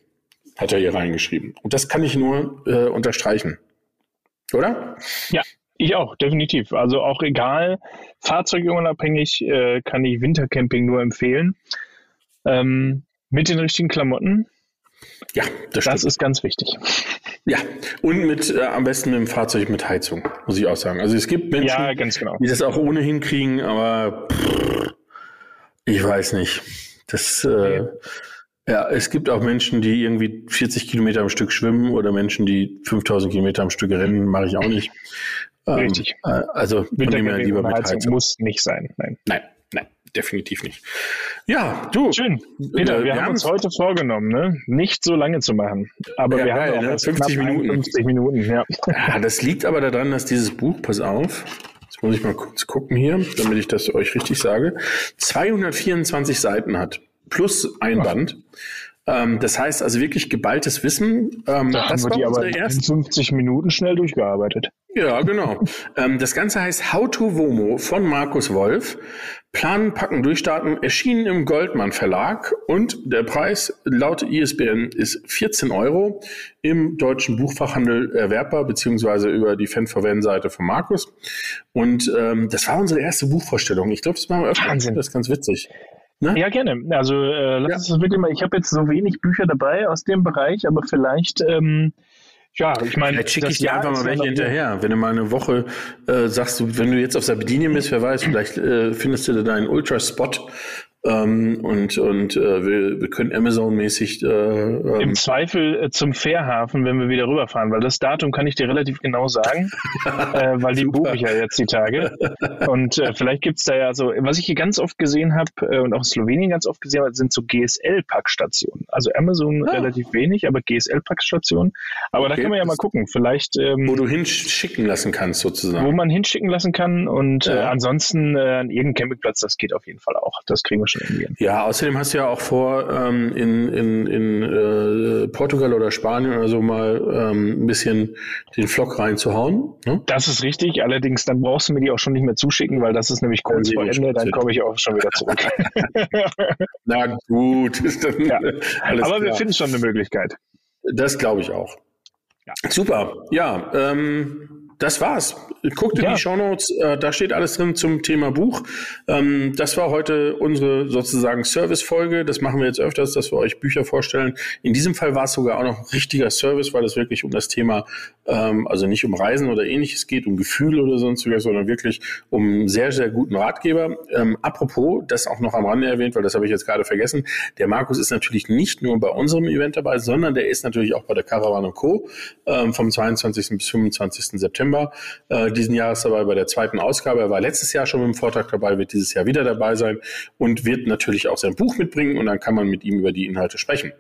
hat er hier reingeschrieben. Und das kann ich nur äh, unterstreichen. Oder? Ja, ich auch, definitiv. Also auch egal, fahrzeugunabhängig äh, kann ich Wintercamping nur empfehlen. Ähm, mit den richtigen Klamotten. Ja, das, das ist ganz wichtig. Ja, und mit äh, am besten mit dem Fahrzeug mit Heizung, muss ich auch sagen. Also es gibt Menschen, ja, genau. die das auch ohnehin kriegen, aber pff, ich weiß nicht. Das äh, ja, es gibt auch Menschen, die irgendwie 40 Kilometer am Stück schwimmen oder Menschen, die 5000 Kilometer am Stück rennen, mache ich auch nicht. Ähm, Richtig. Ähm, also von dem her lieber mit Heizung. Muss nicht sein. Nein. Nein, nein definitiv nicht. Ja, du. Schön. Peter, äh, wir, wir, haben uns heute vorgenommen, ne? nicht so lange zu machen. Aber ja, wir geil, haben ne? 50 Minuten. 50 Minuten, ja. ja. Das liegt aber daran, dass dieses Buch, pass auf, jetzt muss ich mal kurz gucken hier, damit ich das euch richtig sage, 224 Seiten hat. Plus ein Band. Ähm, das heißt also wirklich geballtes Wissen. Ähm, da das haben wir die aber in 50 Minuten schnell durchgearbeitet. Ja, genau. ähm, das Ganze heißt How to Womo von Markus Wolf. Planen, Packen, Durchstarten, erschienen im Goldmann Verlag und der Preis laut ISBN ist 14 Euro im deutschen Buchfachhandel erwerbbar, beziehungsweise über die Fanverwend-Seite von Markus. Und ähm, das war unsere erste Buchvorstellung. Ich glaube, das machen wir öfter. Wahnsinn. Das ist ganz witzig. Ne? Ja, gerne. Also äh, lass ja. uns wirklich mal, ich habe jetzt so wenig Bücher dabei aus dem Bereich, aber vielleicht ähm, ja, ich meine. Vielleicht schicke ich dir einfach mal welche hinterher. Wenn du mal eine Woche äh, sagst, wenn du jetzt auf Sardinien bist, wer weiß, vielleicht äh, findest du da deinen Ultra-Spot ähm, und, und äh, wir, wir können Amazon-mäßig. Äh, ähm, Im Zweifel äh, zum Fährhafen, wenn wir wieder rüberfahren, weil das Datum kann ich dir relativ genau sagen, äh, weil die buche ich ja jetzt die Tage. Und äh, vielleicht gibt es da ja so, was ich hier ganz oft gesehen habe äh, und auch in Slowenien ganz oft gesehen habe, sind so GSL-Packstationen. Also Amazon ah. relativ wenig, aber GSL-Packstationen. Aber okay. da kann man ja mal gucken. Vielleicht. Ähm, wo du hinschicken lassen kannst, sozusagen. Wo man hinschicken lassen kann und äh, ja. ansonsten äh, an irgendeinem Campingplatz, das geht auf jeden Fall auch. Das kriegen wir schon irgendwie hin. Ja, außerdem hast du ja auch vor, ähm, in, in, in äh, Portugal oder Spanien oder so mal ähm, ein bisschen den Flock reinzuhauen. Ne? Das ist richtig, allerdings dann brauchst du mir die auch schon nicht mehr zuschicken, weil das ist nämlich kurz vor Ende, dann komme ich auch schon wieder zurück. Na gut. ja. Aber klar. wir finden schon eine Möglichkeit. Das glaube ich auch. Ja. Super. Ja, ähm, das war's. Guckt in ja. die Shownotes, äh, da steht alles drin zum Thema Buch. Ähm, das war heute unsere sozusagen Service-Folge. Das machen wir jetzt öfters, dass wir euch Bücher vorstellen. In diesem Fall war es sogar auch noch ein richtiger Service, weil es wirklich um das Thema, ähm, also nicht um Reisen oder ähnliches geht, um Gefühl oder sonstiges, sondern wirklich um einen sehr, sehr guten Ratgeber. Ähm, apropos, das auch noch am Rande erwähnt, weil das habe ich jetzt gerade vergessen. Der Markus ist natürlich nicht nur bei unserem Event dabei, sondern der ist natürlich auch bei der Caravan Co. Ähm, vom 22. bis 25. September. September äh, diesen Jahres dabei bei der zweiten Ausgabe. Er war letztes Jahr schon mit dem Vortrag dabei, wird dieses Jahr wieder dabei sein und wird natürlich auch sein Buch mitbringen und dann kann man mit ihm über die Inhalte sprechen.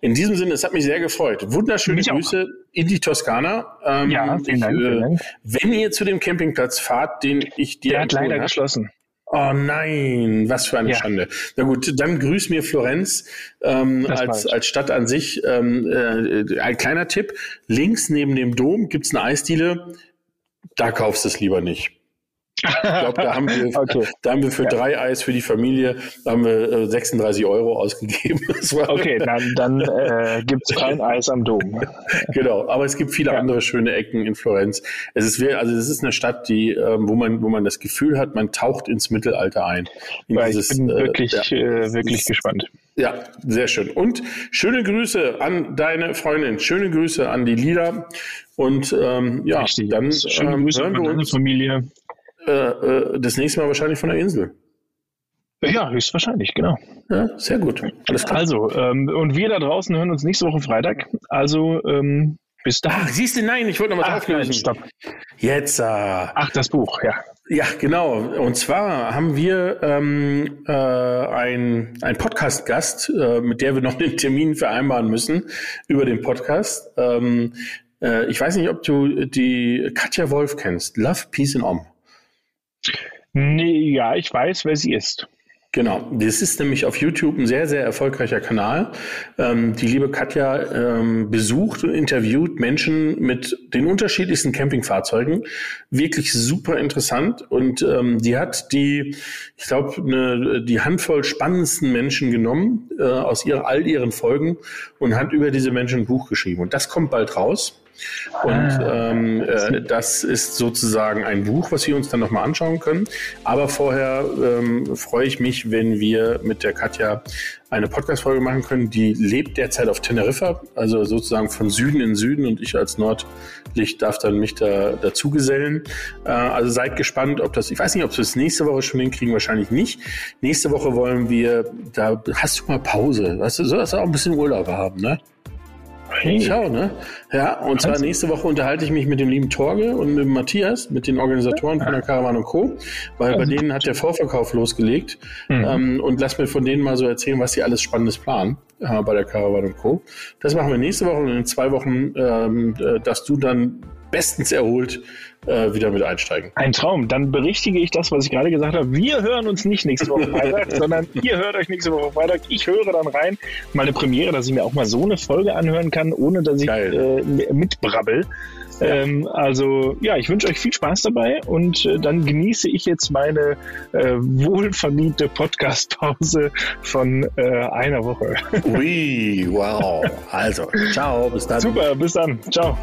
In diesem Sinne, es hat mich sehr gefreut. Wunderschöne mich Grüße auch. in die Toskana. Ähm, ja, vielen Dank, ich, äh, Wenn ihr zu dem Campingplatz fahrt, den ich dir Der hat leider hat, geschlossen. Oh nein, was für eine ja. Schande. Na gut, dann grüß mir Florenz ähm, als, als Stadt an sich. Ähm, äh, ein kleiner Tipp, links neben dem Dom gibt's eine Eisdiele da kaufst du es lieber nicht. Ich glaube, da haben wir, okay. da haben wir für ja. drei Eis für die Familie da haben wir 36 äh, Euro ausgegeben. okay, dann, dann äh, gibt es kein Eis am Dom. genau, aber es gibt viele ja. andere schöne Ecken in Florenz. Es ist, also es ist eine Stadt, die, äh, wo man, wo man das Gefühl hat, man taucht ins Mittelalter ein. Dieses, ich bin wirklich, äh, ja, wirklich gespannt. Ja, sehr schön. Und schöne Grüße an deine Freundin, schöne Grüße an die Lila. Und ähm, ja, Richtig. dann schöne ähm, Grüße hören wir uns Familie. Äh, äh, das nächste Mal wahrscheinlich von der Insel. Ja, höchstwahrscheinlich, genau. Ja, sehr gut. Alles klar. Also, ähm, und wir da draußen hören uns nächste Woche Freitag. Also, ähm, bis da. Ach, siehst du, nein, ich wollte noch was Ach, auflösen. Stopp. Jetzt. Äh, Ach, das Buch, ja. Ja, genau. Und zwar haben wir ähm, äh, ein, ein Podcast-Gast, äh, mit der wir noch einen Termin vereinbaren müssen über den Podcast. Ähm, äh, ich weiß nicht, ob du die Katja Wolf kennst. Love, Peace and Om. Nee, ja, ich weiß, wer sie ist. Genau, das ist nämlich auf YouTube ein sehr, sehr erfolgreicher Kanal. Ähm, die liebe Katja ähm, besucht und interviewt Menschen mit den unterschiedlichsten Campingfahrzeugen. Wirklich super interessant. Und ähm, die hat die, ich glaube, ne, die Handvoll spannendsten Menschen genommen äh, aus ihr, all ihren Folgen und hat über diese Menschen ein Buch geschrieben. Und das kommt bald raus. Und ah. ähm, äh, das ist sozusagen ein Buch, was wir uns dann nochmal anschauen können. Aber vorher ähm, freue ich mich, wenn wir mit der Katja eine Podcast-Folge machen können. Die lebt derzeit auf Teneriffa, also sozusagen von Süden in Süden und ich als Nordlicht darf dann mich da dazu gesellen. Äh, also seid gespannt, ob das, ich weiß nicht, ob wir es nächste Woche schon hinkriegen, wahrscheinlich nicht. Nächste Woche wollen wir, da hast du mal Pause, weißt du, sollst du auch ein bisschen Urlaub haben, ne? Hey. Schau, ne? Ja, und zwar nächste Woche unterhalte ich mich mit dem lieben Torge und mit Matthias, mit den Organisatoren von der Caravan Co., weil bei denen hat der Vorverkauf losgelegt. Mhm. Ähm, und lass mir von denen mal so erzählen, was sie alles Spannendes planen äh, bei der Caravan Co. Das machen wir nächste Woche und in zwei Wochen ähm, äh, dass du dann bestens erholt äh, wieder mit einsteigen. Ein Traum. Dann berichtige ich das, was ich gerade gesagt habe. Wir hören uns nicht nächste Woche Freitag, sondern ihr hört euch nächste Woche Freitag. Ich höre dann rein. Meine Premiere, dass ich mir auch mal so eine Folge anhören kann, ohne dass ich äh, mitbrabbel. Ja. Ähm, also ja, ich wünsche euch viel Spaß dabei und äh, dann genieße ich jetzt meine äh, wohlverdiente Podcast-Pause von äh, einer Woche. Ui, wow. Also, ciao, bis dann. Super, bis dann. Ciao.